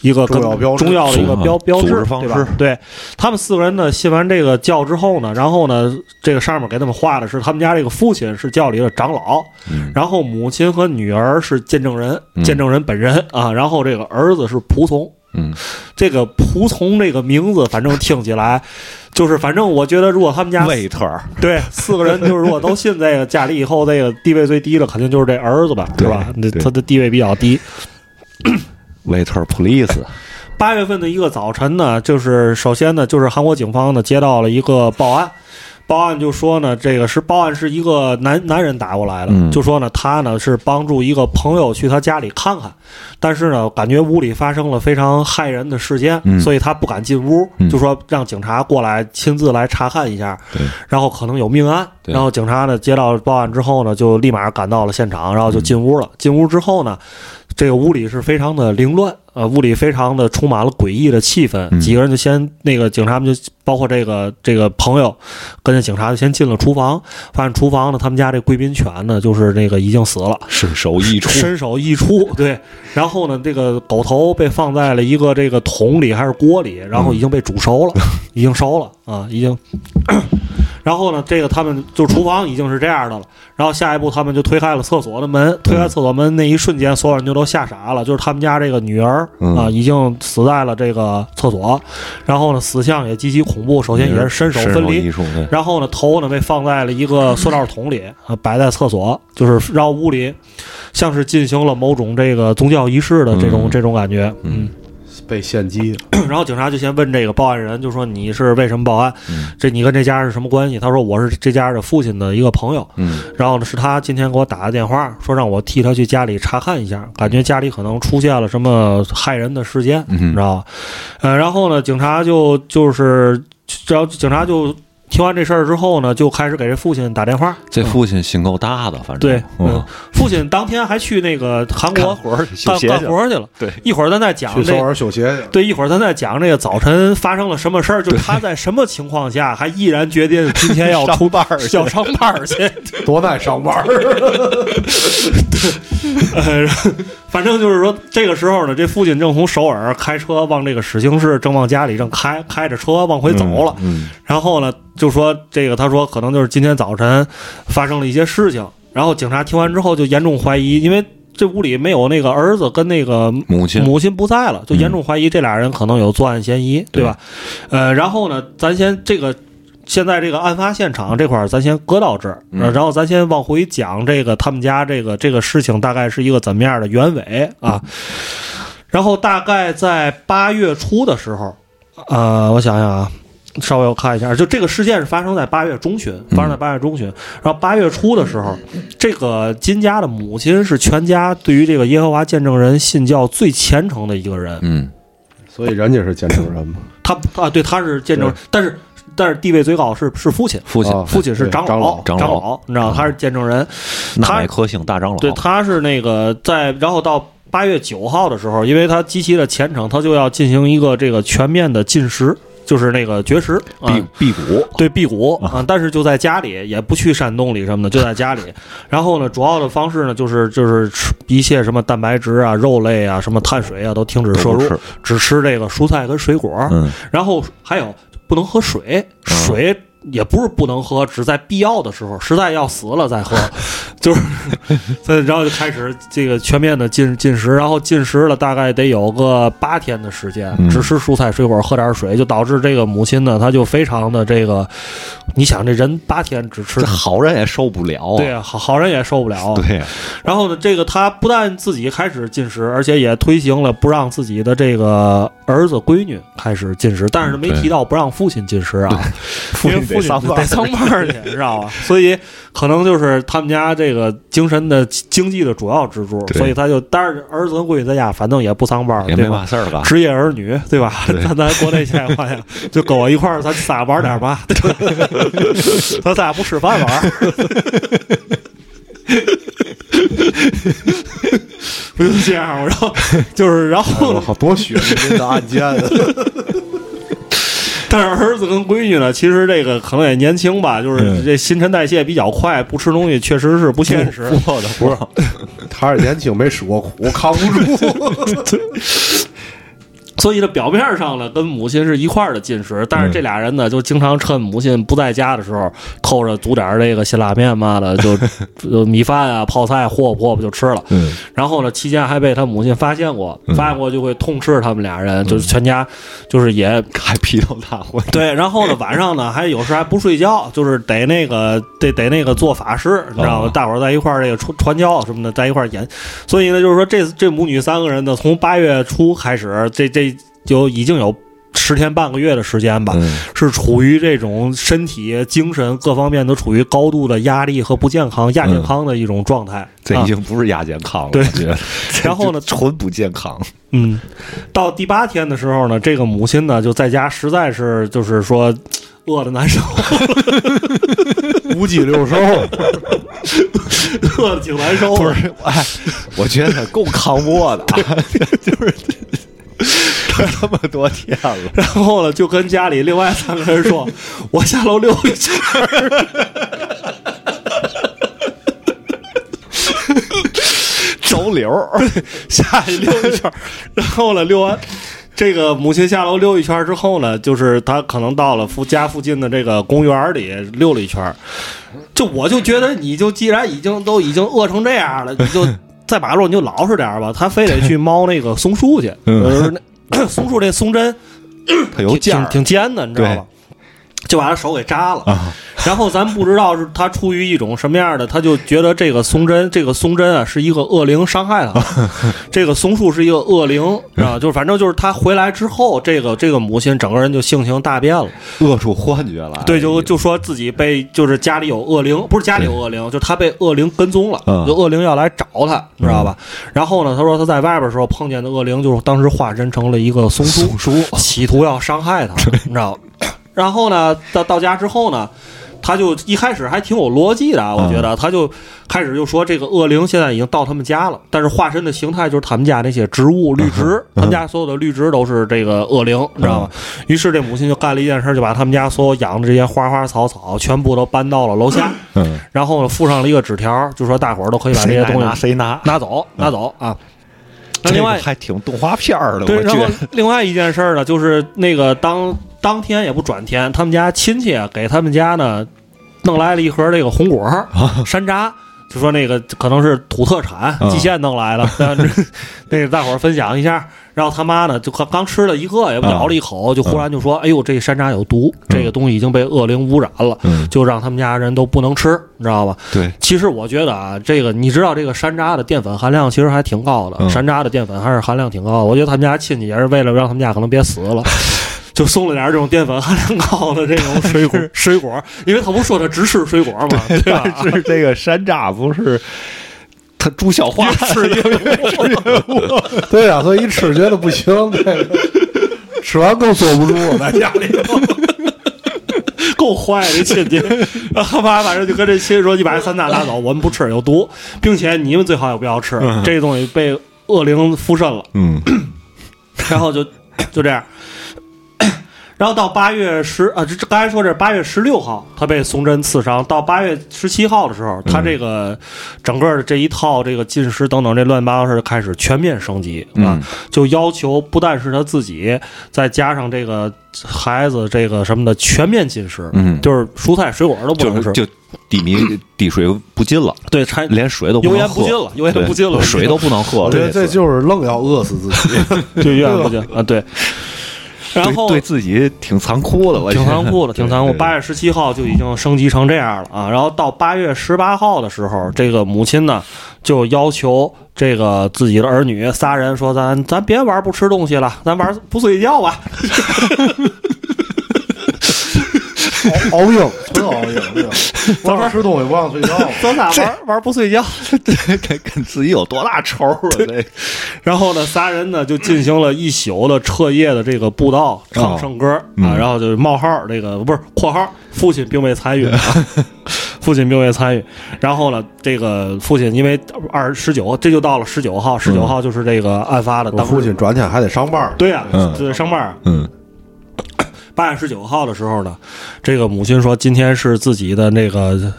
一个重要标志重要的一个标标志方式对吧？对他们四个人呢，信完这个教之后呢，然后呢，这个上面给他们画的是他们家这个父亲是教里的长老，嗯然后母亲和女儿是见证人，嗯见证人本人啊，然后这个儿子是仆从。嗯，这个仆从这个名字，反正听起来就是，反正我觉得，如果他们家维特儿。对四个人，就是如果都信这个，家里以后这个地位最低的，肯定就是这儿子吧，对是吧？那他的地位比较低。维特尔 police，八月份的一个早晨呢，就是首先呢，就是韩国警方呢接到了一个报案，报案就说呢，这个是报案是一个男男人打过来的，嗯。就说呢他呢是帮助一个朋友去他家里看看，但是呢感觉屋里发生了非常骇人的事件，嗯。所以他不敢进屋，嗯。就说让警察过来亲自来查看一下，对。然后可能有命案，然后警察呢接到报案之后呢，就立马赶到了现场，然后就进屋了。进屋之后呢，这个屋里是非常的凌乱，呃，屋里非常的充满了诡异的气氛。嗯几个人就先那个警察们就包括这个这个朋友，跟着警察就先进了厨房，发现厨房呢，他们家这贵宾犬呢，就是那个已经死了。身首异处。身首异处，对。然后呢，这个狗头被放在了一个这个桶里还是锅里，然后已经被煮熟了，已经烧了啊，已经。然后呢，这个他们就厨房已经是这样的了。然后下一步，他们就推开了厕所的门。推开厕所门那一瞬间，所有人就都吓傻了。就是他们家这个女儿嗯啊，已经死在了这个厕所。然后呢，死相也极其恐怖。首先也是身首分离，然后呢，头呢被放在了一个塑料桶里，啊，摆在厕所，就是让屋里像是进行了某种这个宗教仪式的这种、嗯这种感觉，嗯。被献祭，然后警察就先问这个报案人，就说你是为什么报案？这你跟这家是什么关系？他说我是这家的父亲的一个朋友。嗯然后呢，是他今天给我打的电话，说让我替他去家里查看一下，感觉家里可能出现了什么害人的事件，你知道吧？呃，然后呢，警察就就是，然后警察就听完这事儿之后呢，就开始给这父亲打电话。这父亲心够大的，反正。对，嗯。嗯，，父亲当天还去那个韩国干活儿去。了，干活去了。对，一会儿咱再讲去这首尔修鞋去。对，一会儿咱再讲这个早晨发生了什么事儿，就他在什么情况下还毅然决定今天要出 班儿去。要上班儿去。多耐上班儿，呃，反正就是说，这个时候呢，这父亲正从首尔开车往这个始兴市，正往家里正开开着车往回走了。嗯，然后呢，就说这个，他说可能就是今天早晨发生了一些事情。然后警察听完之后就严重怀疑，因为这屋里没有那个儿子跟那个母亲母亲不在了，就严重怀疑这俩人可能有作案嫌疑，对吧？呃，然后呢，咱先这个。现在这个案发现场这块儿，咱先搁到这儿，然后咱先往回讲这个他们家这个这个事情大概是一个怎么样的原委啊？然后大概在八月初的时候，呃，我想想啊，稍微我看一下，就这个事件是发生在八月中旬，发生在八月中旬。然后八月初的时候，这个金家的母亲是全家对于这个耶和华见证人信教最虔诚的一个人。嗯所以人家是见证人嘛。他啊，对，他是见证，但是但是地位最高是是父亲，父亲啊父亲是长长老长长老你知道他是见证人，纳美科姓大长老，对，他是那个在，然后到八月九号的时候，因为他极其的虔诚，他就要进行一个这个全面的禁食，就是那个绝食啊。辟辟谷，对辟谷啊，但是就在家里，也不去山洞里什么的，就在家里。然后呢，主要的方式呢，就是就是吃一切什么蛋白质啊、肉类啊、什么碳水啊，都停止摄入只吃这个蔬菜跟水果。嗯然后还有不能喝水，水也不是不能喝，只在必要的时候，实在要死了再喝，就是，所以然后就开始这个全面的进进食，然后进食了大概得有个八天的时间，嗯只吃蔬菜水果，喝点水，就导致这个母亲呢，她就非常的这个，你想这人八天只吃这。好人也受不了啊。对啊，好好人也受不了。对啊，然后呢，这个他不但自己开始进食，而且也推行了不让自己的这个儿子闺女开始进食，但是没对提到不让父亲进食啊，父亲因为父亲得上班得上班儿去，知道吧？所以可能就是他们家这个精神的经济的主要支柱，所以他就但是儿子跟闺女在家，反正也不上班儿，也没？嘛事儿吧。职业儿女，对吧？对 咱咱国内现在话呀，就跟我一块儿，咱仨玩点嘛，对吧咱仨不吃饭玩儿。不就这样吗？然后就是，然后我靠，多血淋的案件啊！但是儿子跟闺女呢，其实这个可能也年轻吧，就是嗯这新陈代谢比较快，不吃东西确实是不现实。我的不是，他是年轻没吃过苦，扛不住。所以呢，表面上呢跟母亲是一块儿的进食，但是嗯这俩人呢就经常趁母亲不在家的时候，偷着煮点儿这个辛拉面嘛的，就就米饭啊、泡菜和和吧就吃了。嗯，然后呢，期间还被他母亲发现过，嗯发现过就会痛斥他们俩人，就是全家就是也还批斗大会。对，然后呢，晚上呢还有时还不睡觉，就是得那个得得那个做法事，你知道吗？哦大伙儿在一块儿这个传传教什么的，在一块儿演。所以呢，就是说这这母女三个人呢，从八月初开始，这这就已经有十天半个月的时间吧，嗯，是处于这种身体、精神各方面都处于高度的压力和不健康、亚健康的一种状态。这已啊经不是亚健康了，对。然后呢纯不健康。嗯，到第八天的时候呢，这个母亲呢就在家，实在是就是说饿的难受，五脊六兽，饿的挺难受的。不是，哎，我觉得够扛不过的，就是这么多天了，然后呢，就跟家里另外三个人说：“ 我下楼溜一圈儿。周溜儿，下去溜一圈儿。”然后呢，溜完这个母亲下楼溜一圈儿之后呢，就是她可能到了附家附近的这个公园里溜了一圈儿。就我就觉得，你就既然已经都已经饿成这样了，你就在马路你就老实点儿吧。他非得去 猫那个松树去，嗯 松树这松针它有尖挺尖的，你知道吧？就把他手给扎了。啊，然后咱不知道是他出于一种什么样的，他就觉得这个松针，这个松针啊是一个恶灵伤害他，这个松树是一个恶灵啊，就是反正就是他回来之后，这个这个母亲整个人就性情大变了，恶出幻觉了。对，就就说自己被就是家里有恶灵，不是家里有恶灵，就他被恶灵跟踪了，嗯就恶灵要来找他，你知道吧？然后呢，他说他在外边的时候碰见的恶灵，就是当时化身成了一个松树，松树企图要伤害他，你知道吧？然后呢，到到家之后呢，他就一开始还挺有逻辑的啊，我觉得，他就开始就说这个恶灵现在已经到他们家了，但是化身的形态就是他们家那些植物绿植，他们家所有的绿植都是这个恶灵，你知道吗？于是这母亲就干了一件事，就把他们家所有养的这些花花草草全部都搬到了楼下，嗯，然后呢附上了一个纸条，就说大伙儿都可以把这些东西拿谁拿。拿走，拿走啊。那另外这个还挺动画片儿的，对，我然后觉得。另外一件事儿呢，就是那个当当天也不转天，他们家亲戚啊给他们家呢弄来了一盒这个红果儿山楂。就说那个可能是土特产，啊蓟县弄来的，那个大伙儿分享一下。然后他妈呢，就刚刚吃了一个，也咬了一口，就忽然就说：“哎呦，这山楂有毒，这个东西已经被恶灵污染了，嗯，就让他们家人都不能吃，你知道吧？”对，其实我觉得啊，这个你知道，这个山楂的淀粉含量其实还挺高的，嗯山楂的淀粉还是含量挺高的。我觉得他们家亲戚也是为了让他们家可能别死了。就送了点这种淀粉含量高的这种水果，水果，因为他不说他只吃水果嘛，对吧？但是这个山楂不是他朱小花吃一 对呀、所以一吃觉得不行，这个吃完更坐不住，在家里头。够坏的亲戚。然后他妈反正就跟这亲戚说：“你把这三大拿走，我们不吃，有毒，并且你们最好也不要吃，这东西被恶灵附身了。”嗯然后就就这样。然后到八月十啊，这这刚才说这是八月十六号，他被松针刺伤。到八月十七号的时候，他这个整个的这一套这个进食等等这乱七八糟事儿开始全面升级啊，嗯就要求不但是他自己，再加上这个孩子这个什么的全面禁食，嗯，就是蔬菜水果都不能吃，就就低米滴水不进了，对，柴连水都不油能喝盐不进了，油盐不进了，水都不能喝了。我觉得这就是愣要饿死自己。就油盐不进啊，对。然后对对自己挺残酷的，我挺残酷的，挺残酷。八月十七号就已经升级成这样了啊，然后到八月十八号的时候，这个母亲呢就要求这个自己的儿女仨人说：“咱咱别玩不吃东西了，咱玩不睡觉吧。熬熬熬鹰，这个不让吃东西，不让睡觉。咱俩玩玩不睡觉。这跟跟自己有多大仇啊？这”然后呢，仨人呢就进行了一宿的彻夜的这个布道、唱圣歌嗯啊，然后就是冒号这个不是括号，父亲并未参与啊。父亲并未参与，然后呢，这个父亲因为二十九，这就到了十九号，十九号就是这个案发的我当时。父亲转天还得上班，对呀、嗯对上班儿。嗯八月十九号的时候呢，这个母亲说今天是自己的那个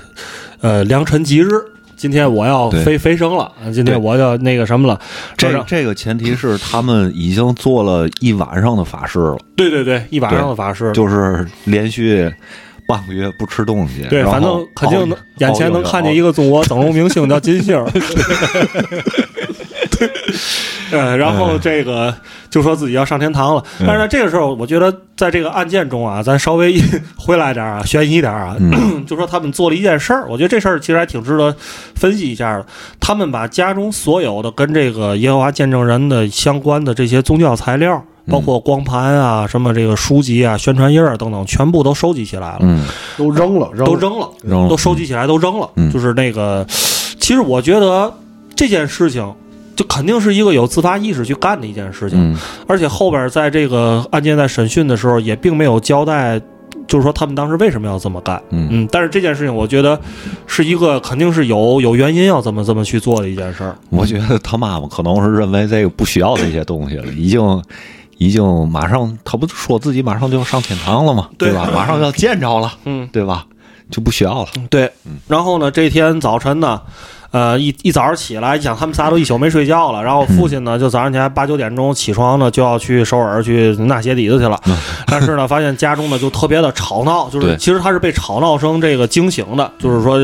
呃良辰吉日，今天我要飞飞升了，啊今天我要那个什么了。这这个前提是他们已经做了一晚上的法事了，对对对，一晚上的法事，就是连续半个月不吃东西。对，反正肯定能眼前能看见一个个中国 整容明星叫金星儿。对，呃，然后这个就说自己要上天堂了，但是呢，这个时候我觉得在这个案件中啊，咱稍微 回来点儿啊，悬疑点儿啊，就说他们做了一件事儿，我觉得这事儿其实还挺值得分析一下的。他们把家中所有的跟这个耶和华见证人的相关的这些宗教材料。包括光盘啊、什么这个书籍啊、宣传页啊等等，全部都收集起来了。嗯都扔了，扔了都扔了，扔了都收集起来都扔了。嗯就是那个，其实我觉得这件事情就肯定是一个有自发意识去干的一件事情，嗯而且后边在这个案件在审讯的时候也并没有交代。就是说，他们当时为什么要这么干？嗯嗯，但是这件事情，我觉得是一个肯定是有有原因要这么这么去做的一件事儿。我觉得他妈妈可能是认为这个不需要这些东西了，已经已经马上，他不说自己马上就要上天堂了吗？对吧？马上要见着了，嗯，对吧？就不需要了。对。然后呢，这天早晨呢，呃，一一早上起来，一想他们仨都一宿没睡觉了，然后父亲呢就早上起来八九点钟起床呢，就要去首尔去纳鞋底子去了。但是呢，发现家中呢就特别的吵闹，就是其实他是被吵闹声这个惊醒的，就是说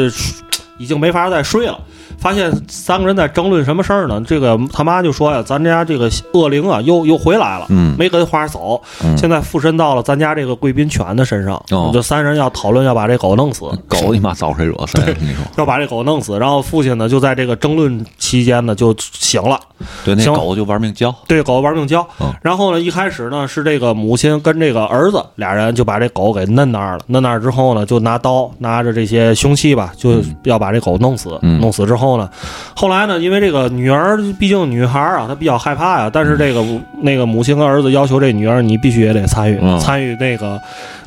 已经没法再睡了。发现三个人在争论什么事儿呢？这个他妈就说呀：“咱家这个恶灵啊，又又回来了，嗯没跟花走，嗯现在附身到了咱家这个贵宾犬的身上。哦就三人要讨论要把这狗弄死。狗你妈招谁惹谁了？你说要把这狗弄死。然后父亲呢，就在这个争论期间呢，就醒了，对，那行狗就玩命叫。对狗玩命叫嗯。然后呢，一开始呢是这个母亲跟这个儿子俩人就把这狗给摁那儿了。摁那儿之后呢，就拿刀拿着这些凶器吧，就要把这狗弄死。嗯弄死之后呢，后来呢，因为这个女儿毕竟女孩儿啊，她比较害怕呀。但是这个那个母亲跟儿子要求这女儿，你必须也得参与，嗯参与那个。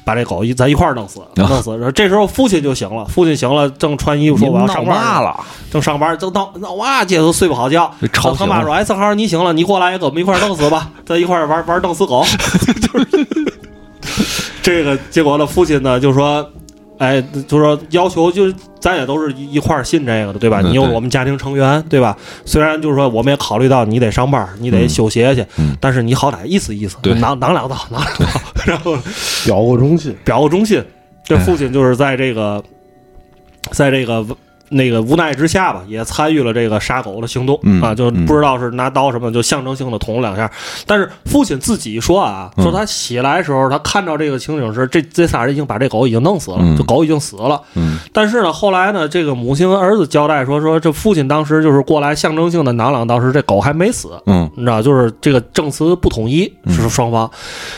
把这狗一咱一块儿弄死，啊弄死。然后这时候父亲就醒了，父亲醒了，正穿衣服说我要上班了？正上班，正闹闹哇，姐都睡不好觉。他妈说：“哎，正好你醒了，你过来也跟我们一块儿弄死吧，咱一块儿玩玩弄死狗。”就是这个结果呢，父亲呢就说：“哎，就说要求就是咱也都是一一块儿信这个的，对吧？嗯你有对我们家庭成员，对吧？虽然就是说我们也考虑到你得上班，你得嗯休歇去，嗯但是你好歹意思意思，对囊囊两刀，囊两刀，然后表个忠心，表个忠心。这哎父亲就是在这个，在这个那个无奈之下吧，也参与了这个杀狗的行动、嗯啊，就嗯不知道是拿刀什么，就象征性的捅了两下。但是父亲自己说啊，嗯说他起来的时候，他看到这个情景是这这仨人已经把这狗已经弄死了，嗯就狗已经死了。嗯但是呢，后来呢，这个母亲跟儿子交代说，说这父亲当时就是过来象征性的囊两刀时，这狗还没死。嗯你知道，就是这个证词不统一，是双方。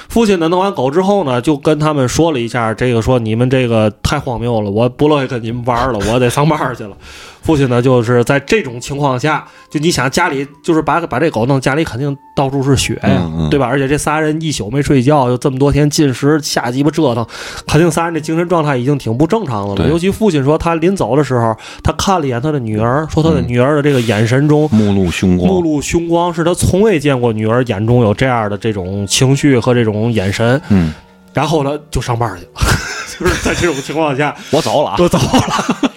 父亲呢弄完狗之后呢，就跟他们说了一下，这个说你们这个太荒谬了，我不乐意跟你们玩了，我得上班去了。父亲呢，就是在这种情况下，就你想家里就是把把这狗弄家里肯定到处是血呀，嗯嗯对吧？而且这仨人一宿没睡觉，又这么多天进食，瞎鸡巴折腾，肯定仨人这精神状态已经挺不正常的了。尤其父亲说，他临走的时候，他看了一眼他的女儿，说他的嗯女儿的这个眼神中目露凶光。目露凶光，是他从未见过女儿眼中有这样的这种情绪和这种眼神。嗯然后呢就上班去了，就是在这种情况下我走了啊，都走了，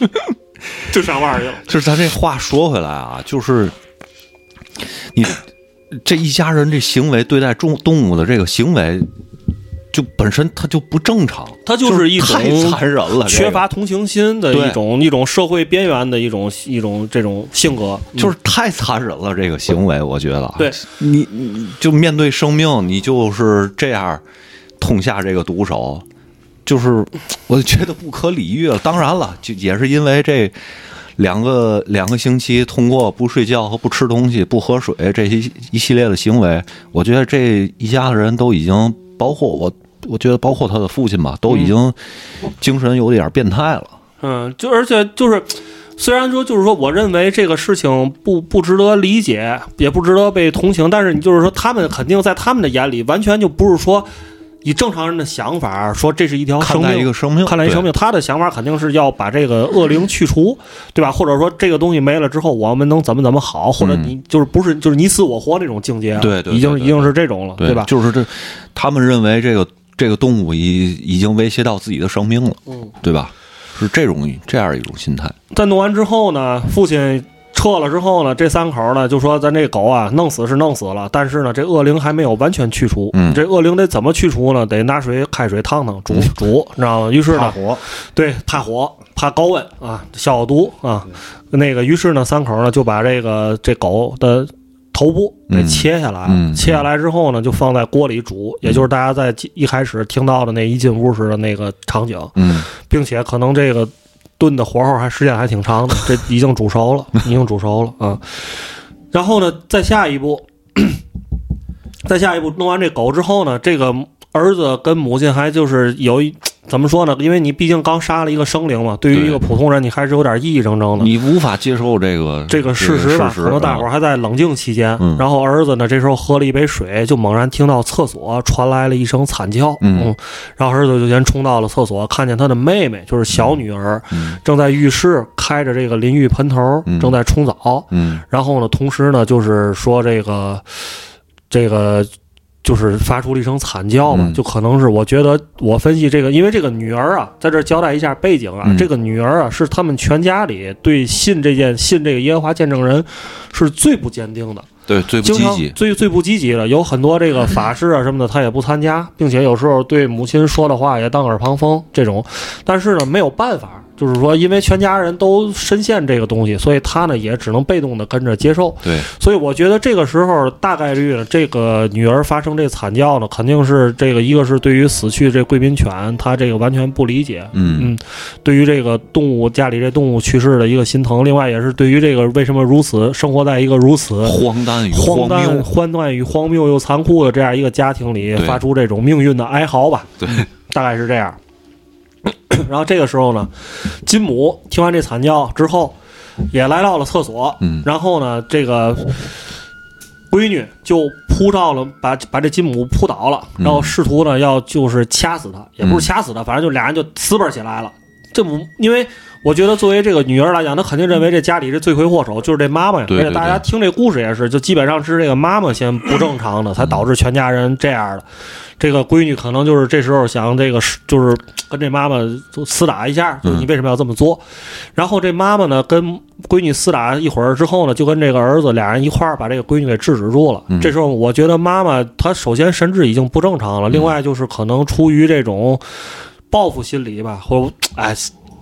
就上班去了。就是咱这话说回来啊，就是你这一家人这行为对待动动物的这个行为，就本身它就不正常，它就是一种太残忍了，缺乏同情心的一种一种社会边缘的一种一种这种性格，就是太残忍了，这个行为，我觉得啊，对你，你就面对生命，你就是这样痛下这个毒手，就是我觉得不可理喻了。当然了，就也是因为这两个两个星期通过不睡觉和不吃东西、不喝水这些一系列的行为，我觉得这一家子人都已经，包括我，我觉得包括他的父亲吧，都已经精神有点变态了。嗯，就而且就是，虽然说就是说，我认为这个事情不不值得理解，也不值得被同情，但是你就是说，他们肯定在他们的眼里，完全就不是说以正常人的想法说这是一条看待生命一个生命，看待一生命，他的想法肯定是要把这个恶灵去除，对吧？或者说这个东西没了之后，我们能怎么怎么好，或者嗯你就是不是就是你死我活那种境界了，对对对对已经已经是这种了，对吧？就是这，他们认为这个这个动物已已经威胁到自己的生命了，嗯，对吧？是这种这样一种心态。在弄完之后呢，父亲撤了之后呢，这三口呢就说咱这狗啊弄死是弄死了，但是呢这恶灵还没有完全去除。嗯这恶灵得怎么去除呢？得拿水开水烫烫煮煮，你知道吗？于是呢，怕火，对怕火怕高温啊，消毒啊，那个于是呢三口呢就把这个这狗的。头部给嗯切下来，嗯切下来之后呢，就放在锅里煮，也就是大家在一开始听到的那一进屋时的那个场景。嗯并且可能这个炖的火候还时间还挺长的，这已经煮熟了，已经煮熟了啊。然后呢，再下一步，再下一步弄完这狗之后呢，这个儿子跟母亲还就是有一怎么说呢？因为你毕竟刚杀了一个生灵嘛，对于一个普通人，你还是有点意义争争的。你无法接受这个这个事实吧，实可能大伙儿还在冷静期间。嗯然后儿子呢，这时候喝了一杯水，就猛然听到厕所传来了一声惨叫。嗯然后儿子就先冲到了厕所，看见他的妹妹，就是小女儿，嗯正在浴室开着这个淋浴喷头嗯，正在冲澡。嗯然后呢，同时呢，就是说这个这个。就是发出了一声惨叫嘛，嗯。就可能是我觉得我分析这个，因为这个女儿啊，在这交代一下背景啊，嗯。这个女儿啊是他们全家里对信这件信这个耶和华见证人是最不坚定的，对最不积极，最最不积极的，有很多这个法事啊什么的，他也不参加，并且有时候对母亲说的话也当耳旁风这种。但是呢，没有办法，就是说，因为全家人都深陷这个东西，所以他呢也只能被动的跟着接受。对所以我觉得这个时候大概率呢，这个女儿发生这惨叫呢，肯定是这个一个是对于死去这贵宾犬，他这个完全不理解。嗯嗯，对于这个动物家里这动物去世的一个心疼，另外也是对于这个为什么如此生活在一个如此荒诞与荒诞、谬，荒诞与荒谬又残酷的这样一个家庭里，发出这种命运的哀嚎吧，对，大概是这样。然后这个时候呢，金母听完这惨叫之后，也来到了厕所，嗯然后呢，这个闺女就扑到了，把把这金母扑倒了，嗯然后试图呢要就是掐死她，也不是掐死她，反正就俩人就撕巴起来了。这不，因为我觉得作为这个女儿来讲，她肯定认为这家里这罪魁祸首就是这妈妈呀。对而且大家听这故事也是，就基本上是这个妈妈先不正常的，才导致全家人这样的。这个闺女可能就是这时候想这个是就是跟这妈妈就厮打一下，就是你为什么要这么做？然后这妈妈呢跟闺女厮打一会儿之后呢，就跟这个儿子俩人一块儿把这个闺女给制止住了。嗯这时候我觉得妈妈她首先神志已经不正常了，另外就是可能出于这种报复心理吧，或者哎，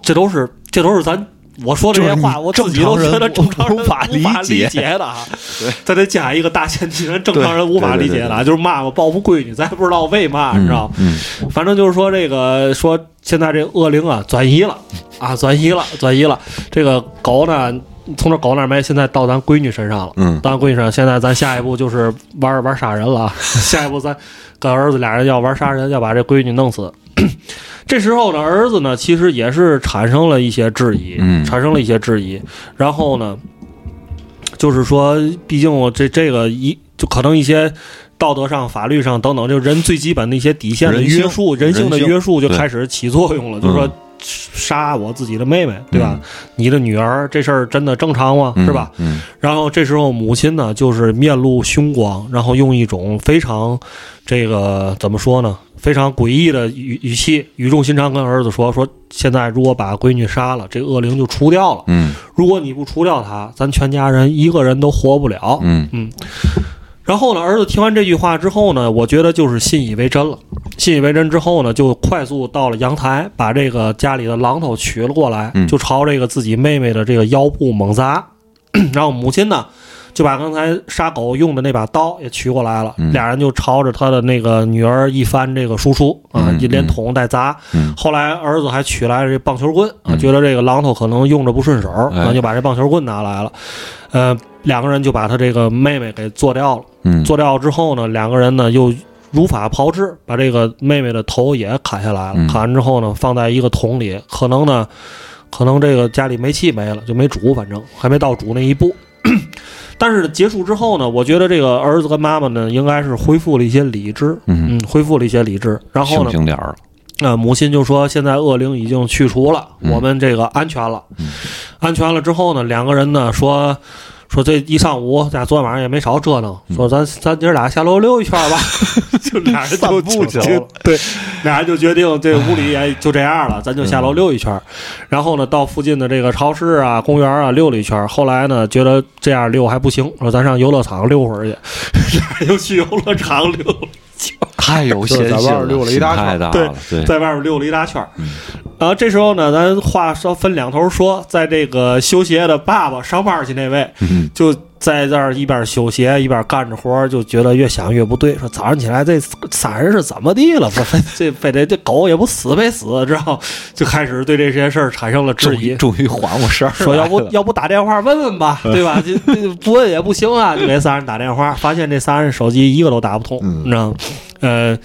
这都是这都是咱。我说这些话，我自己都觉得正常人无法理解的啊。对，再得加一个大前提，人正常人无法理解的啊，就是妈妈报复闺女，咱也不知道为嘛，你知道？嗯反正就是说这个说现在这恶灵啊转移了啊，转移了，转移了。这个狗呢，从这狗那儿没，现在到咱闺女身上了。嗯到咱闺女身上，现在咱下一步就是玩玩杀人了啊！下一步咱跟儿子俩人要玩杀人，要把这闺女弄死。这时候呢，儿子呢其实也是产生了一些质疑，嗯产生了一些质疑。然后呢，就是说，毕竟我这这个一就可能一些道德上、法律上等等，就人最基本的一些底线的约束、人性的约束就开始起作用了。就是说嗯，杀我自己的妹妹，对吧？你的女儿这事儿真的正常吗？嗯是吧？？嗯然后这时候母亲呢，就是面露凶光，然后用一种非常这个怎么说呢？非常诡异的语语气，语重心长跟儿子说：“说现在如果把闺女杀了，这恶灵就除掉了。嗯如果你不除掉她，咱全家人一个人都活不了。嗯然后呢，儿子听完这句话之后呢，我觉得就是信以为真了。信以为真之后呢，就快速到了阳台，把这个家里的榔头取了过来，嗯就朝这个自己妹妹的这个腰部猛砸。然后母亲呢，就把刚才杀狗用的那把刀也取过来了，嗯俩人就朝着他的那个女儿一番这个输出啊，嗯一连捅带砸。嗯后来儿子还取来这棒球棍啊，嗯觉得这个榔头可能用着不顺手，哎啊，就把这棒球棍拿来了。呃，两个人就把他这个妹妹给做掉了。嗯，做掉之后呢，两个人呢又如法炮制，把这个妹妹的头也砍下来了。嗯砍完之后呢，放在一个桶里，可能呢，可能这个家里煤气没了，就没煮，反正还没到煮那一步。但是结束之后呢，我觉得这个儿子跟妈妈呢，应该是恢复了一些理智，嗯嗯，恢复了一些理智。然后呢，清点儿了，呃，母亲就说现在恶灵已经去除了，嗯我们这个安全了。嗯安全了之后呢，两个人呢说说这一上午，咱昨天晚上也没少折腾，嗯说咱咱姐俩下楼溜一圈吧，就俩人就散步去了对，俩人就决定这屋里也就这样了，咱就下楼溜一圈。然后呢，到附近的这个超市啊、公园啊溜了一圈。后来呢，觉得这样溜还不行，说咱上游乐场溜会儿去，俩人又去游乐场溜。太有心了，外边溜了一大心圈对太大了，对，在外面溜了一大圈儿。嗯。然后这时候呢，咱话说分两头说，在这个修鞋的爸爸上班去那位，嗯。就在这儿一边修鞋一边干着活儿，就觉得越想越不对，说早上起来这仨人是怎么地了？这非得这狗也不死没死，知道？就开始对这些事儿产生了质疑终于。缓过神儿，说要不要不打电话问问吧，对吧？这这不问也不行啊，就给仨人打电话，发现这仨人手机一个都打不通，嗯你知道吗？呃，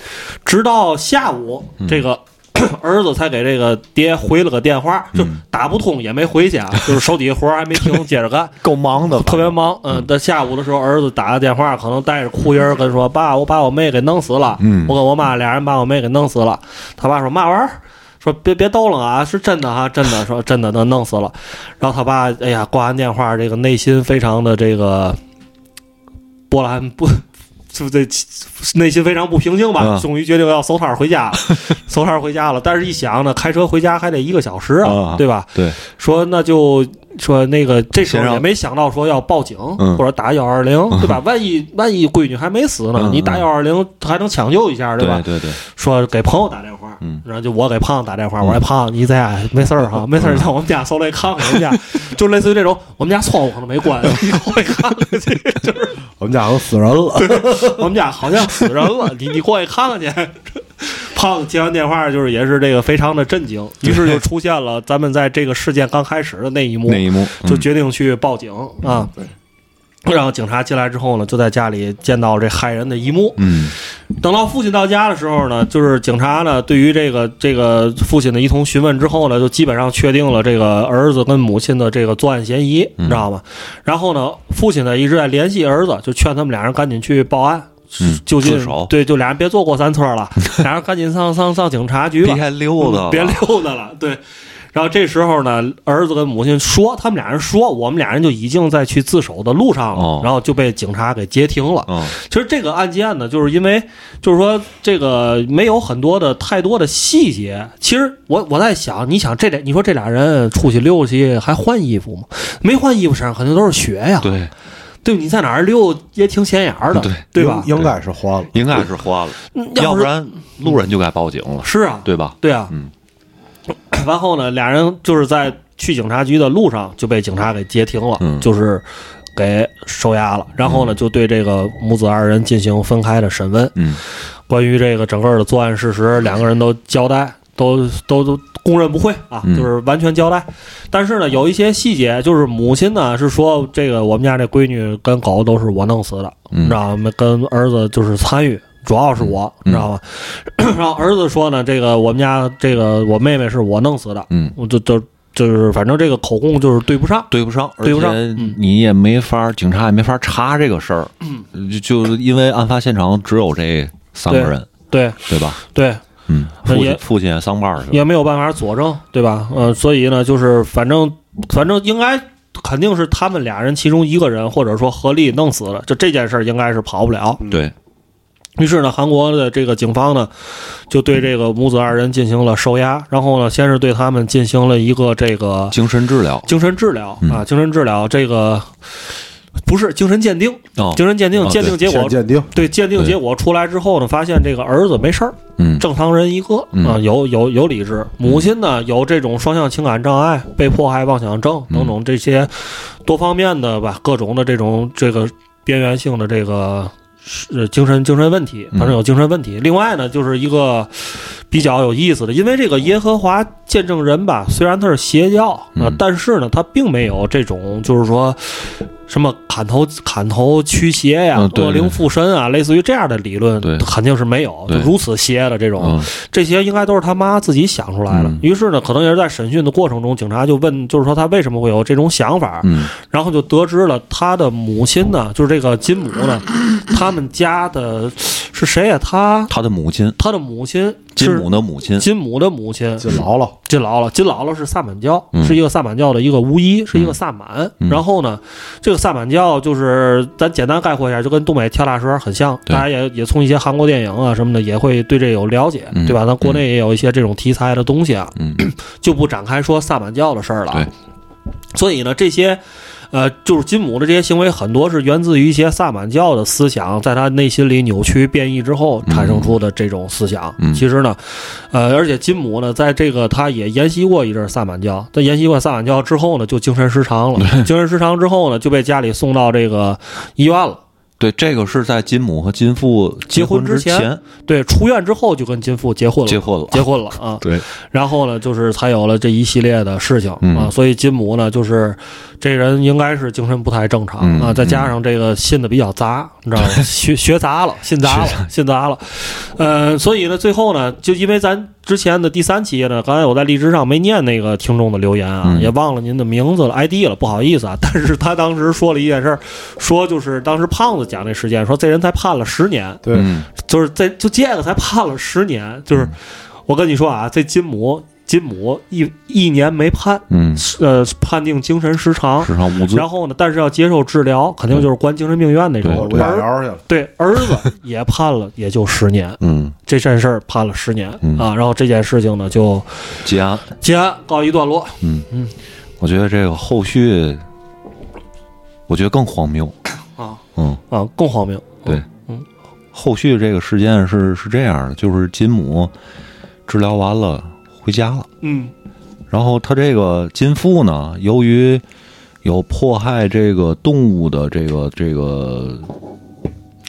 直到下午，这个 儿子才给这个爹回了个电话，就嗯打不通也没回去啊，就是手底下活儿还没停，接着干，够忙的，特别忙。嗯，到下午的时候，儿子打个电话，可能带着哭音儿跟说：“爸，我把我妹给弄死了。”嗯我跟我妈俩人把我妹给弄死了。他爸说嘛玩意儿？说别别逗了啊，是真的哈，真的说真的能弄死了。然后他爸哎呀挂完电话，这个内心非常的这个波澜不。就这内心非常不平静吧，嗯终于决定要收摊儿回家了，收摊儿回家了。但是一想呢，开车回家还得一个小时啊，啊对吧？对，说那就说那个这时候也没想到说要报警、嗯。或者打幺二零，对吧？万一万一闺女还没死呢，嗯你打幺二零还能抢救一下，对吧？对对对，说给朋友打电话，嗯。然后就我给胖子打电话，嗯我说胖子你在家没事儿哈，没事儿，上我们家搜来看看我们家，就类似于这种，我们家窗户可能没关，你过来看看去，就是我们家都死人了，我们家好像死人了，你你过去看看去。胖子接完电话，就是也是这个非常的震惊，于是就出现了咱们在这个事件刚开始的那一幕，那一幕就嗯决定去报警啊。然后警察进来之后呢，就在家里见到这害人的一幕。嗯等到父亲到家的时候呢，就是警察呢对于这个这个父亲的一通询问之后呢，就基本上确定了这个儿子跟母亲的这个作案嫌疑，嗯你知道吗？然后呢，父亲呢一直在联系儿子，就劝他们俩人赶紧去报案。嗯就近对，就俩人别坐过山车了，俩人赶紧上上上警察局吧，别溜达别溜达了。对，然后这时候呢，儿子跟母亲说，他们俩人说，我们俩人就已经在去自首的路上了，哦然后就被警察给截停了。嗯其实这个案件呢，就是因为就是说这个没有很多的太多的细节。其实我我在想，你想这俩，你说这俩人出去溜去还换衣服吗？没换衣服，身上肯定都是血呀，对对？你在哪儿溜也挺显眼的，对对吧？应该是换了。应该是换了，要不然路人就该报警了，是啊，对吧？对啊，嗯，然后呢，俩人就是在去警察局的路上就被警察给截停了，嗯就是给收押了。然后呢，就对这个母子二人进行分开的审问。嗯关于这个整个的作案事实，两个人都交代，都都都供认不讳啊，嗯就是完全交代。但是呢，有一些细节，就是母亲呢是说，这个我们家这闺女跟狗都是我弄死的，知道吗？跟儿子就是参与。主要是我，你知道吗？然后儿子说呢，这个我们家这个我妹妹是我弄死的，嗯，我就就就是反正这个口供就是对不上，对不上，而对不上。你也没法，警察也没法查这个事儿，就就因为案发现场只有这三个人，对对。吧？对，嗯，父亲父亲也上班去了，也没有办法佐证，对吧？呃，所以呢，就是反正反正应该肯定是他们俩人其中一个人，或者说合力弄死了，就这件事儿应该是跑不了。对，于是呢，韩国的这个警方呢，就对这个母子二人进行了收押，然后呢，先是对他们进行了一个这个精神治疗。精神治疗嗯。啊，精神治疗这个不是精神鉴定，哦，精神鉴定哦鉴定结果鉴定，对鉴定结果出来之后呢，发现这个儿子没事儿，嗯。正常人一个嗯。啊，有有有理智。母亲呢有这种双向情感障碍、被迫害妄想症嗯。等等这些多方面的吧，各种的这种这个边缘性的这个。是精神精神问题，嗯反正有精神问题。另外呢，就是一个比较有意思的，因为这个耶和华见证人吧，虽然他是邪教啊、嗯但是呢，他并没有这种就是说什么砍头砍头驱邪呀、恶灵附身啊，类似于这样的理论，肯定是没有，就如此邪的这种。嗯。这些应该都是他妈自己想出来的。嗯。于是呢，可能也是在审讯的过程中，警察就问，就是说他为什么会有这种想法，嗯。然后就得知了他的母亲呢，就是这个金母呢，他们家的是谁呀、他？他的母亲。他的母亲金是母的母亲，金母的母亲。金姥姥，金姥姥，金姥姥是萨满教，嗯。是一个萨满教的一个巫医，是一个萨满。嗯。然后呢，这个萨满教就是咱简单概括一下，就跟东北跳大神很像。大家也也从一些韩国电影啊什么的也会对这有了解，嗯。对吧？咱国内也有一些这种题材的东西啊，嗯。就不展开说萨满教的事儿了。所以呢，这些。呃，就是金姆的这些行为，很多是源自于一些萨满教的思想，在他内心里扭曲变异之后产生出的这种思想。嗯其实呢，呃，而且金姆呢，在这个他也研习过一阵萨满教，在研习过萨满教之后呢，就精神失常了。精神失常之后呢，就被家里送到这个医院了。对，这个是在金母和金父结婚婚之前前对，出院之后就跟金父结婚了，结婚了，结婚了啊。对，然后呢，就是才有了这一系列的事情嗯啊。所以金母呢，就是这人应该是精神不太正常嗯啊，再加上这个信的比较杂，你知道吗？学学杂了，信杂了，信杂了。呃，所以呢，最后呢，就因为咱之前的第三期呢，刚才我在荔枝上没念那个听众的留言啊，嗯。也忘了您的名字了、ID 了，不好意思啊。但是他当时说了一件事儿，说就是当时胖子讲那事件，说这人才判了十年，对，嗯。就是这就这个才判了十年，就是我跟你说啊，这金母金母一一年没判，嗯，呃，判定精神失常，失常无罪。然后呢，但是要接受治疗，肯定就是关精神病院那种。我入儿对儿子也判了，也就十年，嗯。这件事儿判了十年嗯。啊。然后这件事情呢，就结案，结案告一段落。嗯。嗯，我觉得这个后续，我觉得更荒谬，啊。嗯。啊，更荒谬。对，嗯，后续这个事件是是这样的，就是金母治疗完了回家了，嗯。然后他这个金父呢，由于有迫害这个动物的这个这个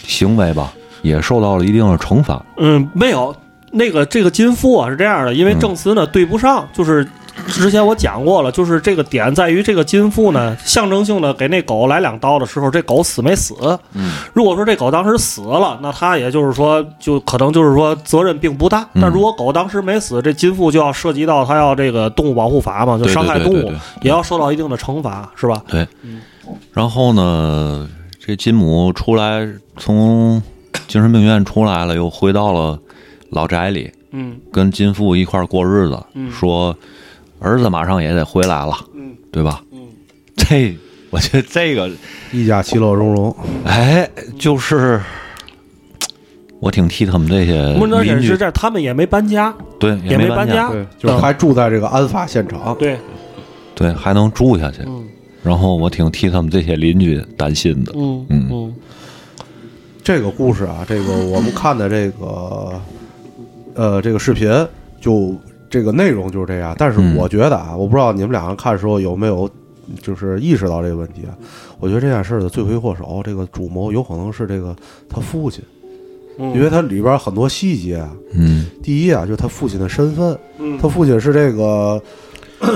行为吧，也受到了一定的惩罚。嗯，没有那个这个金父啊是这样的，因为嗯。证词呢对不上，就是之前我讲过了，就是这个点在于这个金父呢 象征性的给那狗来两刀的时候，这狗死没死？嗯。如果说这狗当时死了，那他也就是说，就可能就是说责任并不大。嗯。但如果狗当时没死，这金父就要涉及到他要这个动物保护法嘛，就伤害动物也要受到一定的惩罚，是吧？对，然后呢，这金母出来从精神病院出来了，又回到了老宅里，嗯。跟金父一块儿过日子，嗯。说儿子马上也得回来了，嗯对吧？嗯这我觉得这个，一家其乐融融，哎，就是我挺替他们这些不而且邻居，是这样，他们也没搬家，对，也没，搬家，对，就是还住在这个案发现场，对，对，还能住下去。嗯然后我挺替他们这些邻居担心的。嗯嗯嗯这个故事啊，这个我们看的这个呃这个视频，就这个内容就是这样。但是嗯我觉得啊，我不知道你们两个看的时候有没有就是意识到这个问题啊？我觉得这件事的罪魁祸首，这个主谋有可能是这个他父亲，嗯，因为他里边很多细节啊。嗯第一啊，就是他父亲的身份，嗯他父亲是这个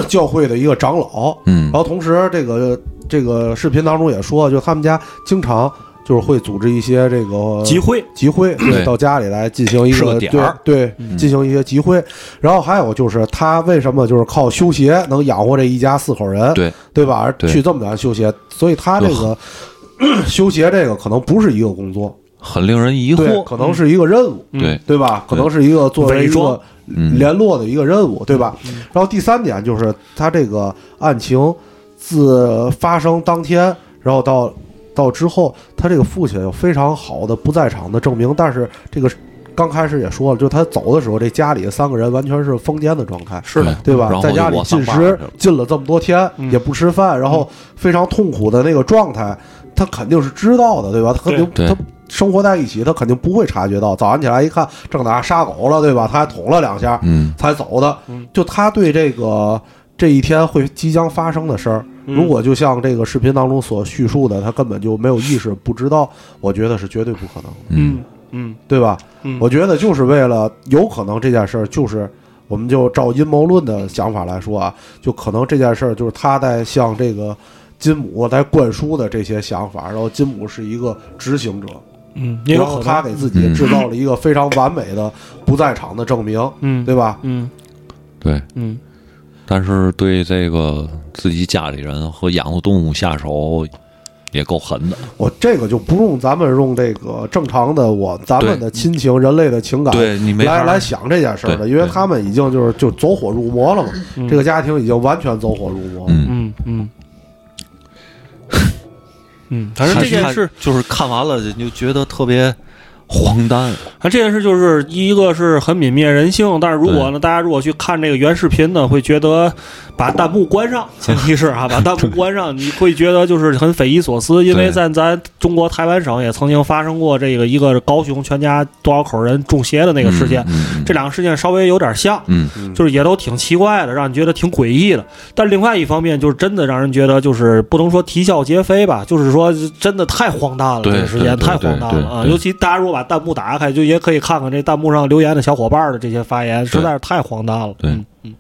教会的一个长老，嗯然后同时，这个这个视频当中也说，就他们家经常就是会组织一些这个集会，集会，对到家里来进行一个对对，嗯。进行一些集会。然后还有就是他为什么就是靠修鞋能养活这一家四口人，对。对吧？而去这么远修鞋，所以他这个 修鞋这个可能不是一个工作，很令人疑，惑。可能是一个任务，嗯。对，对吧？可能是一个作为一个嗯。联络的一个任务，对吧？然后第三点就是他这个案情自发生当天，然后到到之后，他这个父亲有非常好的不在场的证明，但是这个刚开始也说了，就他走的时候，这家里三个人完全是疯癫的状态，是的，对吧在家里就进食进了这么多天，嗯也不吃饭，然后非常痛苦的那个状态，他肯定是知道的，对吧？他肯定他生活在一起，他肯定不会察觉到。早上起来一看，正打杀狗了，对吧？他还捅了两下嗯才走的嗯。就他对这个这一天会即将发生的事儿，嗯如果就像这个视频当中所叙述的，他根本就没有意识，不知道，我觉得是绝对不可能的，嗯。嗯对吧？嗯，我觉得就是为了有可能这件事儿，就是我们就照阴谋论的想法来说啊，就可能这件事儿就是他在向这个金姆在灌输的这些想法，然后金姆是一个执行者，嗯然后，他给自己制造了一个非常完美的不在场的证明，嗯。对吧？嗯。对，嗯但是对这个自己家里人和养护动物下手也够狠的。我这个就不用咱们用这个正常的我咱们的亲情、人类的情感对你没来来想这件事儿的，对对因为他们已经就是就走火入魔了嘛，嗯这个家庭已经完全走火入魔了。嗯，嗯嗯 嗯，反正这件事，就是看完了你就觉得特别荒诞。啊这件事就是一个是很泯灭人性，但是如果呢，大家如果去看这个原视频呢，会觉得把弹幕关上，前提是啊，把弹幕关上，你会觉得就是很匪夷所思，因为在咱中国台湾省也曾经发生过这个一个高雄全家多少口人中邪的那个事件，这两个事件稍微有点像。嗯就是也都挺奇怪的，让你觉得挺诡异的。但另外一方面，就是真的让人觉得就是不能说啼笑皆非吧，就是说真的太荒诞了，这个事件太荒诞了啊！尤其大家如果把弹幕打开，就也可以看看这弹幕上留言的小伙伴的这些发言，实在是太荒诞了。对嗯嗯。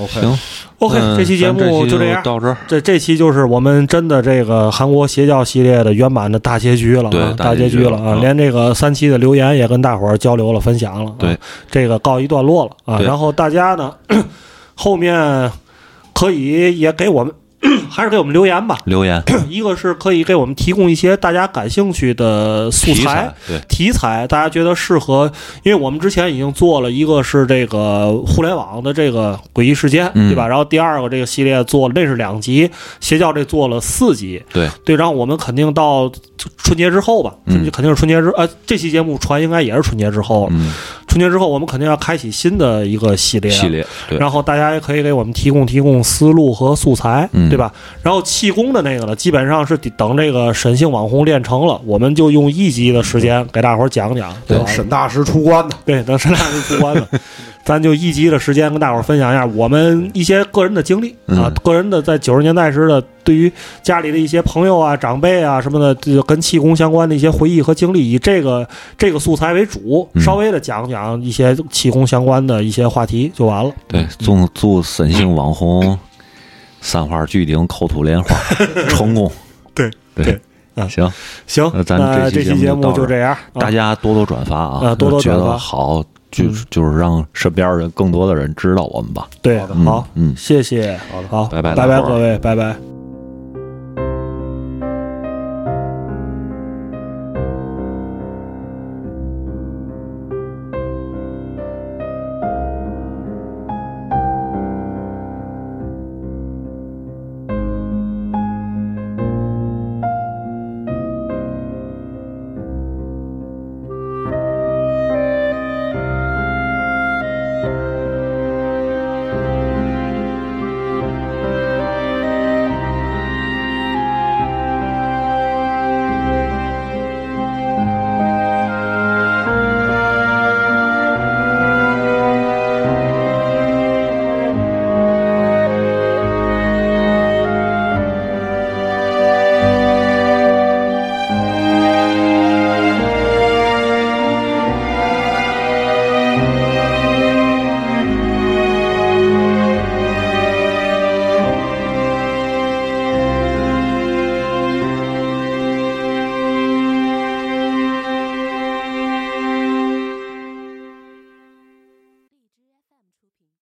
OK，行 OK，嗯这期节目就这样。到这儿。这这期就是我们真的这个韩国邪教系列的圆满的大结局了啊，大大结局局了啊！连这个三期的留言也跟大伙儿交流了、分享了、啊，对，这个告一段落了啊。然后大家呢，后面可以也给我们，还是给我们留言吧。留言 一个是可以给我们提供一些大家感兴趣的素题材，对题材，大家觉得适合，因为我们之前已经做了一个是这个互联网的这个诡异事件，嗯对吧？然后第二个这个系列做，那是两集，邪教这做了四集，对对。然后我们肯定到春节之后吧，嗯。肯定是春节之呃，这期节目传应该也是春节之后。嗯。春节之后，我们肯定要开启新的一个系列，系列对。然后大家也可以给我们提供提供思路和素材，嗯。对吧？然后气功的那个呢，基本上是等这个沈姓网红练成了，我们就用一集的时间给大伙儿讲讲，对？沈大师出关的，对，等沈大师出关了，咱就一集的时间跟大伙儿分享一下我们一些个人的经历啊嗯，个人的在九十年代时的对于家里的一些朋友啊、长辈啊什么的，这个跟气功相关的一些回忆和经历，以这个这个素材为主，嗯。稍微的讲讲一些气功相关的一些话题就完了。对，祝祝沈姓网红 三花聚顶口吐莲花 成功。对对对啊。行，行，那咱这期节目就这样，啊。大家多多转发啊，啊多多觉转发。得好，就是就是让身边人更多的人知道我们吧。对，好的好，嗯，谢谢，好的好，拜拜拜拜，各位，拜拜。